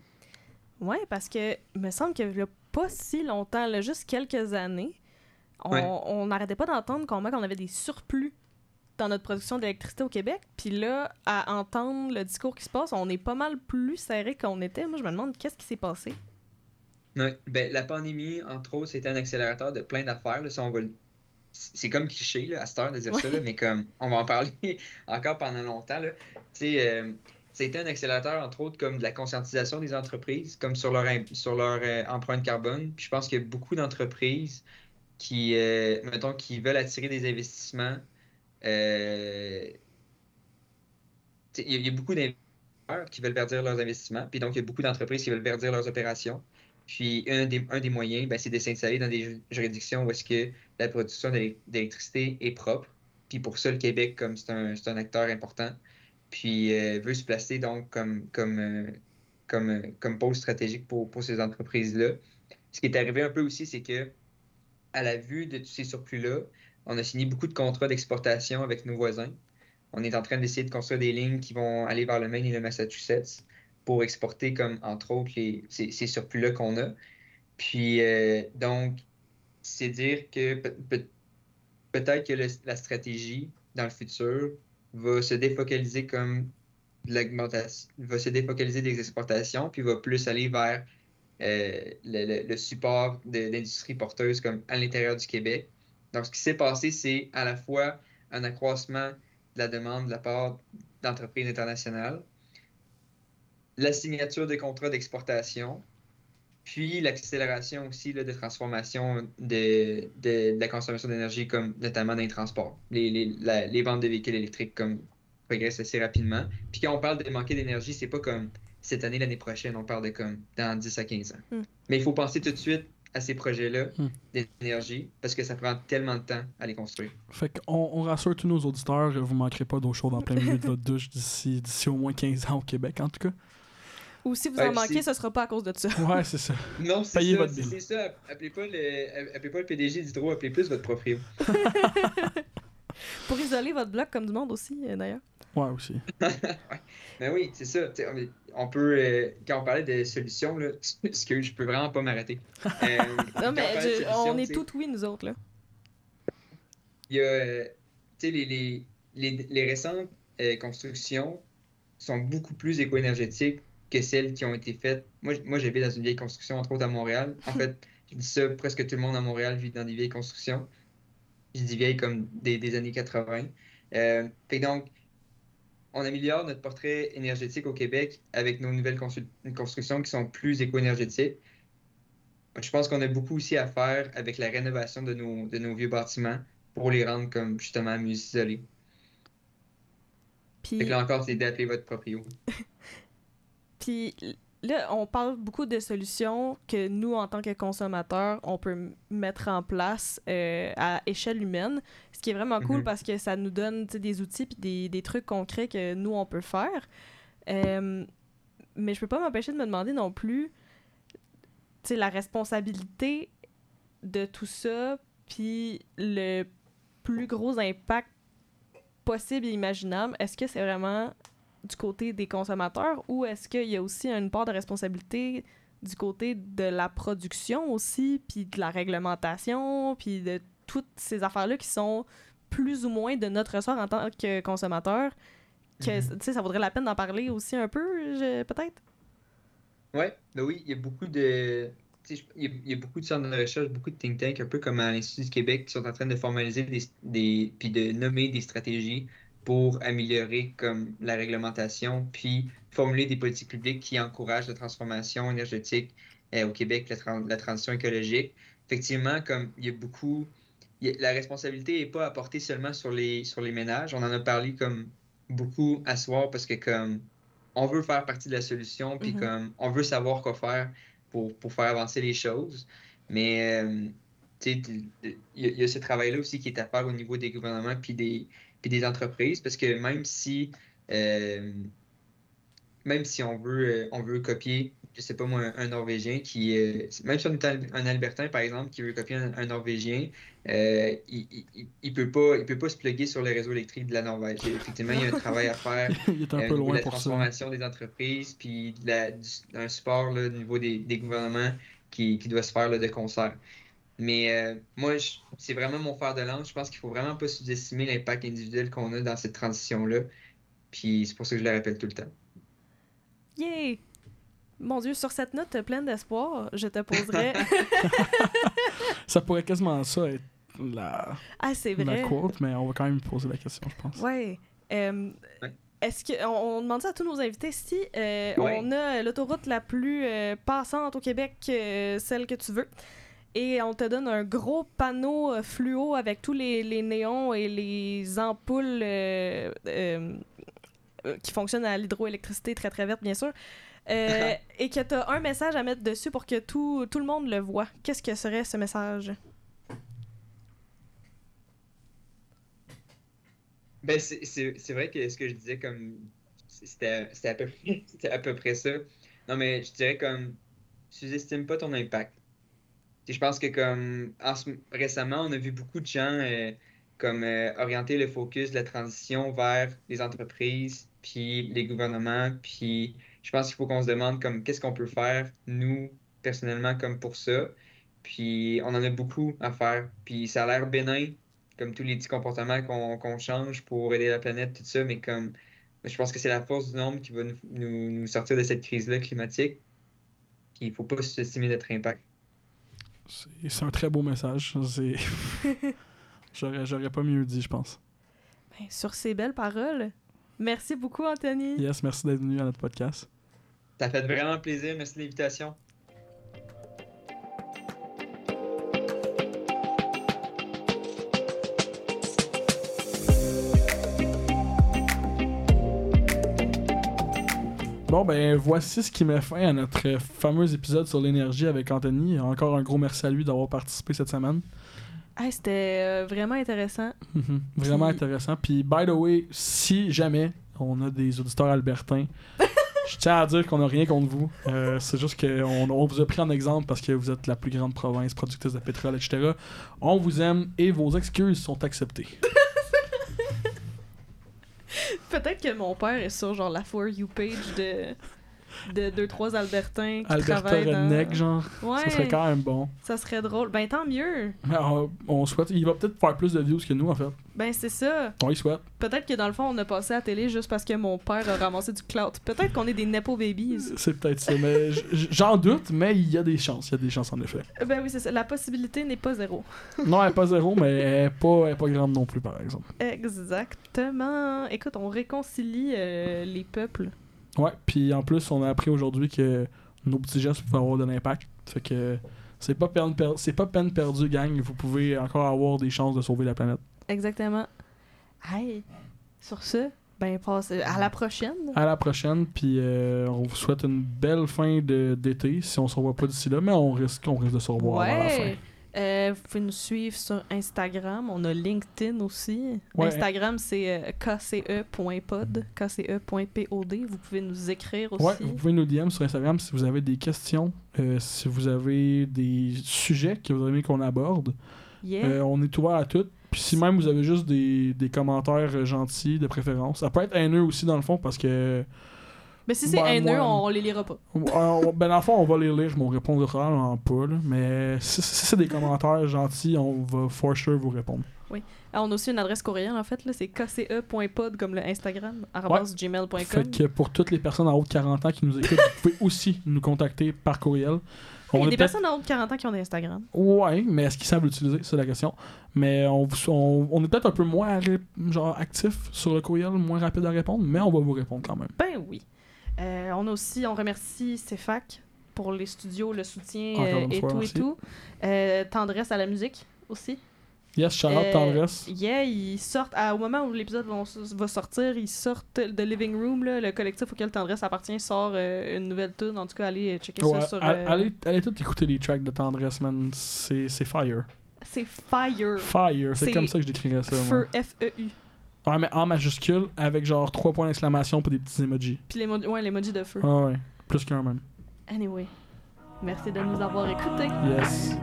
Oui, parce que il me semble qu'il n'y a pas si longtemps, là, juste quelques années, on n'arrêtait pas d'entendre qu'on avait des surplus dans notre production d'électricité au Québec. Puis là, à entendre le discours qui se passe, on est pas mal plus serré qu'on était. Moi, je me demande qu'est-ce qui s'est passé. Ben, la pandémie, entre autres, c'était un accélérateur de plein d'affaires. C'est comme cliché là, à cette heure de dire ça, mais comme on va en parler encore pendant longtemps. Là. Euh, c'était un accélérateur, entre autres, comme de la conscientisation des entreprises, comme sur leur, sur leur euh, empreinte carbone. Puis je pense qu'il y a beaucoup d'entreprises qui, euh, mettons, qui veulent attirer des investissements. Euh, il y, a beaucoup d'investisseurs qui veulent verdir leurs investissements. Puis donc, il y a beaucoup d'entreprises qui veulent verdir leurs opérations. Puis un des, un des moyens, ben, c'est de s'installer dans des juridictions où est-ce que la production d'électricité est propre. Puis pour ça, le Québec, comme c'est un, un, acteur important, puis euh, veut se placer donc comme, comme, euh, euh, comme pôle stratégique pour, pour ces entreprises-là. Ce qui est arrivé un peu aussi, c'est que à la vue de tous ces surplus-là, on a signé beaucoup de contrats d'exportation avec nos voisins. On est en train d'essayer de construire des lignes qui vont aller vers le Maine et le Massachusetts pour exporter, comme entre autres, les, ces, surplus-là qu'on a. Puis, euh, donc, c'est dire que peut-être que la stratégie dans le futur va se défocaliser comme l'augmentation, va se défocaliser des exportations, puis va plus aller vers euh, le, le- le support de l'industrie porteuse comme à l'intérieur du Québec. Donc, ce qui s'est passé, c'est à la fois un accroissement de la demande de la part d'entreprises internationales, la signature de contrats d'exportation, puis l'accélération aussi là, de transformation de, de- de la consommation d'énergie, comme notamment dans les transports. Les, les, la- les ventes de véhicules électriques comme progressent assez rapidement. Puis quand on parle de manquer d'énergie, c'est pas comme cette année, l'année prochaine, on parle de comme dans 10 à 15 ans. Mm. Mais il faut penser tout de suite à ces projets-là Mm. d'énergie parce que ça prend tellement de temps à les construire. Fait qu'on on rassure tous nos auditeurs, vous manquerez pas d'eau chaude en plein milieu de votre douche d'ici d'ici au moins 15 ans au Québec, en tout cas. Ou si vous Ouais, en manquez, ce sera pas à cause de ça. Ouais, c'est ça. Non, c'est Payez ça, votre c'est bill. c'est ça. Appelez pas le, appelez pas le PDG d'Hydro, appelez plus votre proprio. Pour isoler votre bloc comme du monde aussi, euh, d'ailleurs. Ouais, aussi. Mais oui, c'est ça. On, peut, euh, quand on parlait de solutions, là, parce que je peux vraiment pas m'arrêter. Euh, Non, mais on je- est tout oui, nous autres, là. Il y a, euh, tu sais, les, les, les, les récentes euh, constructions sont beaucoup plus éco-énergétiques que celles qui ont été faites. Moi, moi j'habite dans une vieille construction, entre autres à Montréal. En fait, je dis ça, presque tout le monde à Montréal vit dans des vieilles constructions. Je dis vieilles comme des, des années 80. Euh, fait donc, on améliore notre portrait énergétique au Québec avec nos nouvelles constructions qui sont plus éco-énergétiques. Je pense qu'on a beaucoup aussi à faire avec la rénovation de nos, de nos vieux bâtiments pour les rendre comme justement mieux isolés. Fait Puis, que là encore, c'est d'appeler votre proprio. puis là, on parle beaucoup de solutions que nous, en tant que consommateurs, on peut mettre en place euh, à échelle humaine, ce qui est vraiment cool Mhm. parce que ça nous donne des outils puis des, des trucs concrets que nous, on peut faire. Euh, mais je peux pas m'empêcher de me demander non plus la responsabilité de tout ça, puis le plus gros impact possible et imaginable, est-ce que c'est vraiment du côté des consommateurs ou est-ce qu'il y a aussi une part de responsabilité du côté de la production aussi, puis de la réglementation, puis de toutes ces affaires-là qui sont plus ou moins de notre ressort en tant que consommateur, que Mhm. tu sais, ça vaudrait la peine d'en parler aussi un peu, peut-être? Ouais, ben oui, il y a beaucoup de. tu sais, je- Il y, a, il y a beaucoup de centres de recherche, beaucoup de think tanks, un peu comme à l'Institut du Québec, qui sont en train de formaliser des, des puis de nommer des stratégies pour améliorer comme la réglementation, puis formuler des politiques publiques qui encouragent la transformation énergétique euh, au Québec, la, la transition écologique. Effectivement, comme il y a beaucoup, il y a- la responsabilité n'est pas à porter seulement sur les, sur les ménages. On en a parlé comme beaucoup à soir parce que comme on veut faire partie de la solution, puis Mhm. comme on veut savoir quoi faire pour, pour faire avancer les choses. Mais euh, il y, y a ce travail-là aussi qui est à faire au niveau des gouvernements puis des, puis des entreprises, parce que même si euh, même si on veut, euh, on veut copier, je sais pas moi, un, un Norvégien qui, euh, même si on est un, Albertain, par exemple, qui veut copier un, un Norvégien, euh, il, il, il- peut pas, il peut pas se plugger sur le réseau électrique de la Norvège. Effectivement, il y a un travail à faire Il est un euh, peu au niveau loin de la pour ça. transformation des entreprises, puis de la- du- un support là, au niveau des, des gouvernements qui, qui doit se faire là, de concert. Mais euh, moi, c'est vraiment mon fer de lance. Je pense qu'il faut vraiment pas sous-estimer l'impact individuel qu'on a dans cette transition-là. Puis c'est pour ça que je le rappelle tout le temps. Yay! Mon Dieu, sur cette note pleine d'espoir, je te poserais... Ça pourrait quasiment ça être la, ah, c'est la quote, mais on va quand même poser la question, je pense. Ouais. Euh, Ouais. Est-ce que on, on demande ça à tous nos invités si euh, Ouais. on a l'autoroute la plus euh, passante au Québec, euh, celle que tu veux, et on te donne un gros panneau euh, fluo avec tous les, les néons et les ampoules euh, euh, qui fonctionnent à l'hydroélectricité très très vite bien sûr, et que tu as un message à mettre dessus pour que tout, tout le monde le voit. Qu'est-ce que serait ce message? Ben, c'est- vrai que ce que je disais, comme c'était à, peu près- c'était à peu près ça. Non, mais je dirais comme sous-estime pas ton impact. Je pense que comme en ce- récemment, on a vu beaucoup de gens euh, comme euh, orienter le focus de la transition vers les entreprises, puis les gouvernements, puis je pense qu'il faut qu'on se demande comme qu'est-ce qu'on peut faire, nous, personnellement, comme pour ça. Puis on en a beaucoup à faire. Puis ça a l'air bénin comme tous les petits comportements qu'on change pour aider la planète, tout ça, mais comme je pense que c'est la force du nombre qui va nous, nous- sortir de cette crise-là climatique. Puis il faut pas sous-estimer notre impact. C'est c'est un très beau message. C'est- J'aurais j'aurais pas mieux dit, je pense. Ben, sur ces belles paroles, merci beaucoup, Anthony. Yes, merci d'être venu à notre podcast. Ça fait vraiment plaisir. Merci de l'invitation. Bon, ben voici ce qui met fin à notre fameux épisode sur l'énergie avec Anthony. Encore un gros merci à lui d'avoir participé cette semaine. Hey, C'était euh, vraiment intéressant. Mhm. Vraiment Puis- intéressant. Puis, by the way, si jamais on a des auditeurs albertains, je tiens à dire qu'on n'a rien contre vous. Euh, c'est juste qu'on on vous a pris en exemple parce que vous êtes la plus grande province productrice de pétrole, etc. On vous aime et vos excuses sont acceptées. Peut-être que mon père est sur genre la For You page de de deux trois Albertains qui Alberta travaillent dans... Redneck, genre, Ouais, ça serait quand même bon. ça serait drôle. Ben tant mieux. Mais on, souhaite. Il va peut-être faire plus de views que nous, en fait. Ben c'est ça. On y souhaite. Peut-être que dans le fond on a passé à la télé juste parce que mon père a ramassé du clout. Peut-être qu'on est des nepo babies. C'est peut-être ça. Mais j'en doute, mais il y a des chances. Il y a des chances, en effet. Ben oui c'est ça. La possibilité n'est pas zéro. Non, elle est pas zéro, mais elle est pas, elle est pas grande non plus, par exemple. Exactement. Écoute, on réconcilie euh, les peuples. Ouais, puis en plus, on a appris aujourd'hui que nos petits gestes peuvent avoir de l'impact. Fait que c'est pas, peine per- c'est pas peine perdue, gang. Vous pouvez encore avoir des chances de sauver la planète. Exactement. Hey, sur ce, ben passe à la prochaine. À la prochaine, puis euh, on vous souhaite une belle fin d'été si on se revoit pas d'ici là, mais on risque, on risque de se revoir avant la fin. Euh, vous pouvez nous suivre sur Instagram. On a LinkedIn aussi. Ouais. Instagram, c'est euh, kce.pod, kce.pod. Vous pouvez nous écrire aussi. Ouais, vous pouvez nous DM sur Instagram si vous avez des questions, euh, si vous avez des sujets que vous aimez qu'on aborde. Yeah. Euh, on est ouvert à tout. Puis si même vous avez juste des, des commentaires gentils de préférence, ça peut être haineux aussi dans le fond parce que Mais si c'est ouais, haineux, moi- on, on les lira pas. ben dans le fond on va les lire, mais on répondra probablement pas. là. Mais si, si c'est des commentaires gentils, on va for sure vous répondre. Ah, on a aussi une adresse courriel en fait. là, C'est kce.pod comme le Instagram, arobase gmail.com. Fait que pour toutes les personnes en haut de 40 ans qui nous écoutent, vous pouvez aussi nous contacter par courriel. Il y a des personnes en haut de 40 ans qui ont des Instagram. Ouais, mais est-ce qu'ils savent l'utiliser? C'est la question. Mais on, vous- on, on est peut-être un peu moins genre actif sur le courriel, moins rapide à répondre, mais on va vous répondre quand même. Ben oui. Euh, on a aussi, on remercie CFAC pour les studios, le soutien euh, et fois, tout et tout. Euh, tendresse à la musique aussi. Yes, Charlotte Tendresse. Yeah, ils sortent, à- au moment où l'épisode va sortir, ils sortent de Living Room, là, le collectif auquel Tendresse appartient sort une nouvelle tune. En tout cas, allez checker Ouais, ça sur. all- allez, allez tout écouter les tracks de Tendresse, man. C'est fire. C'est Fire. Fire, c'est comme ça que je décrirais ça. Feu, F-E-U. Ouais, mais en majuscule, avec genre trois points d'exclamation pour des petits emojis. Puis l'emo- ouais, l'emoji de feu. Ah ouais, plus qu'un même. Anyway. Merci de nous avoir écoutés. Yes.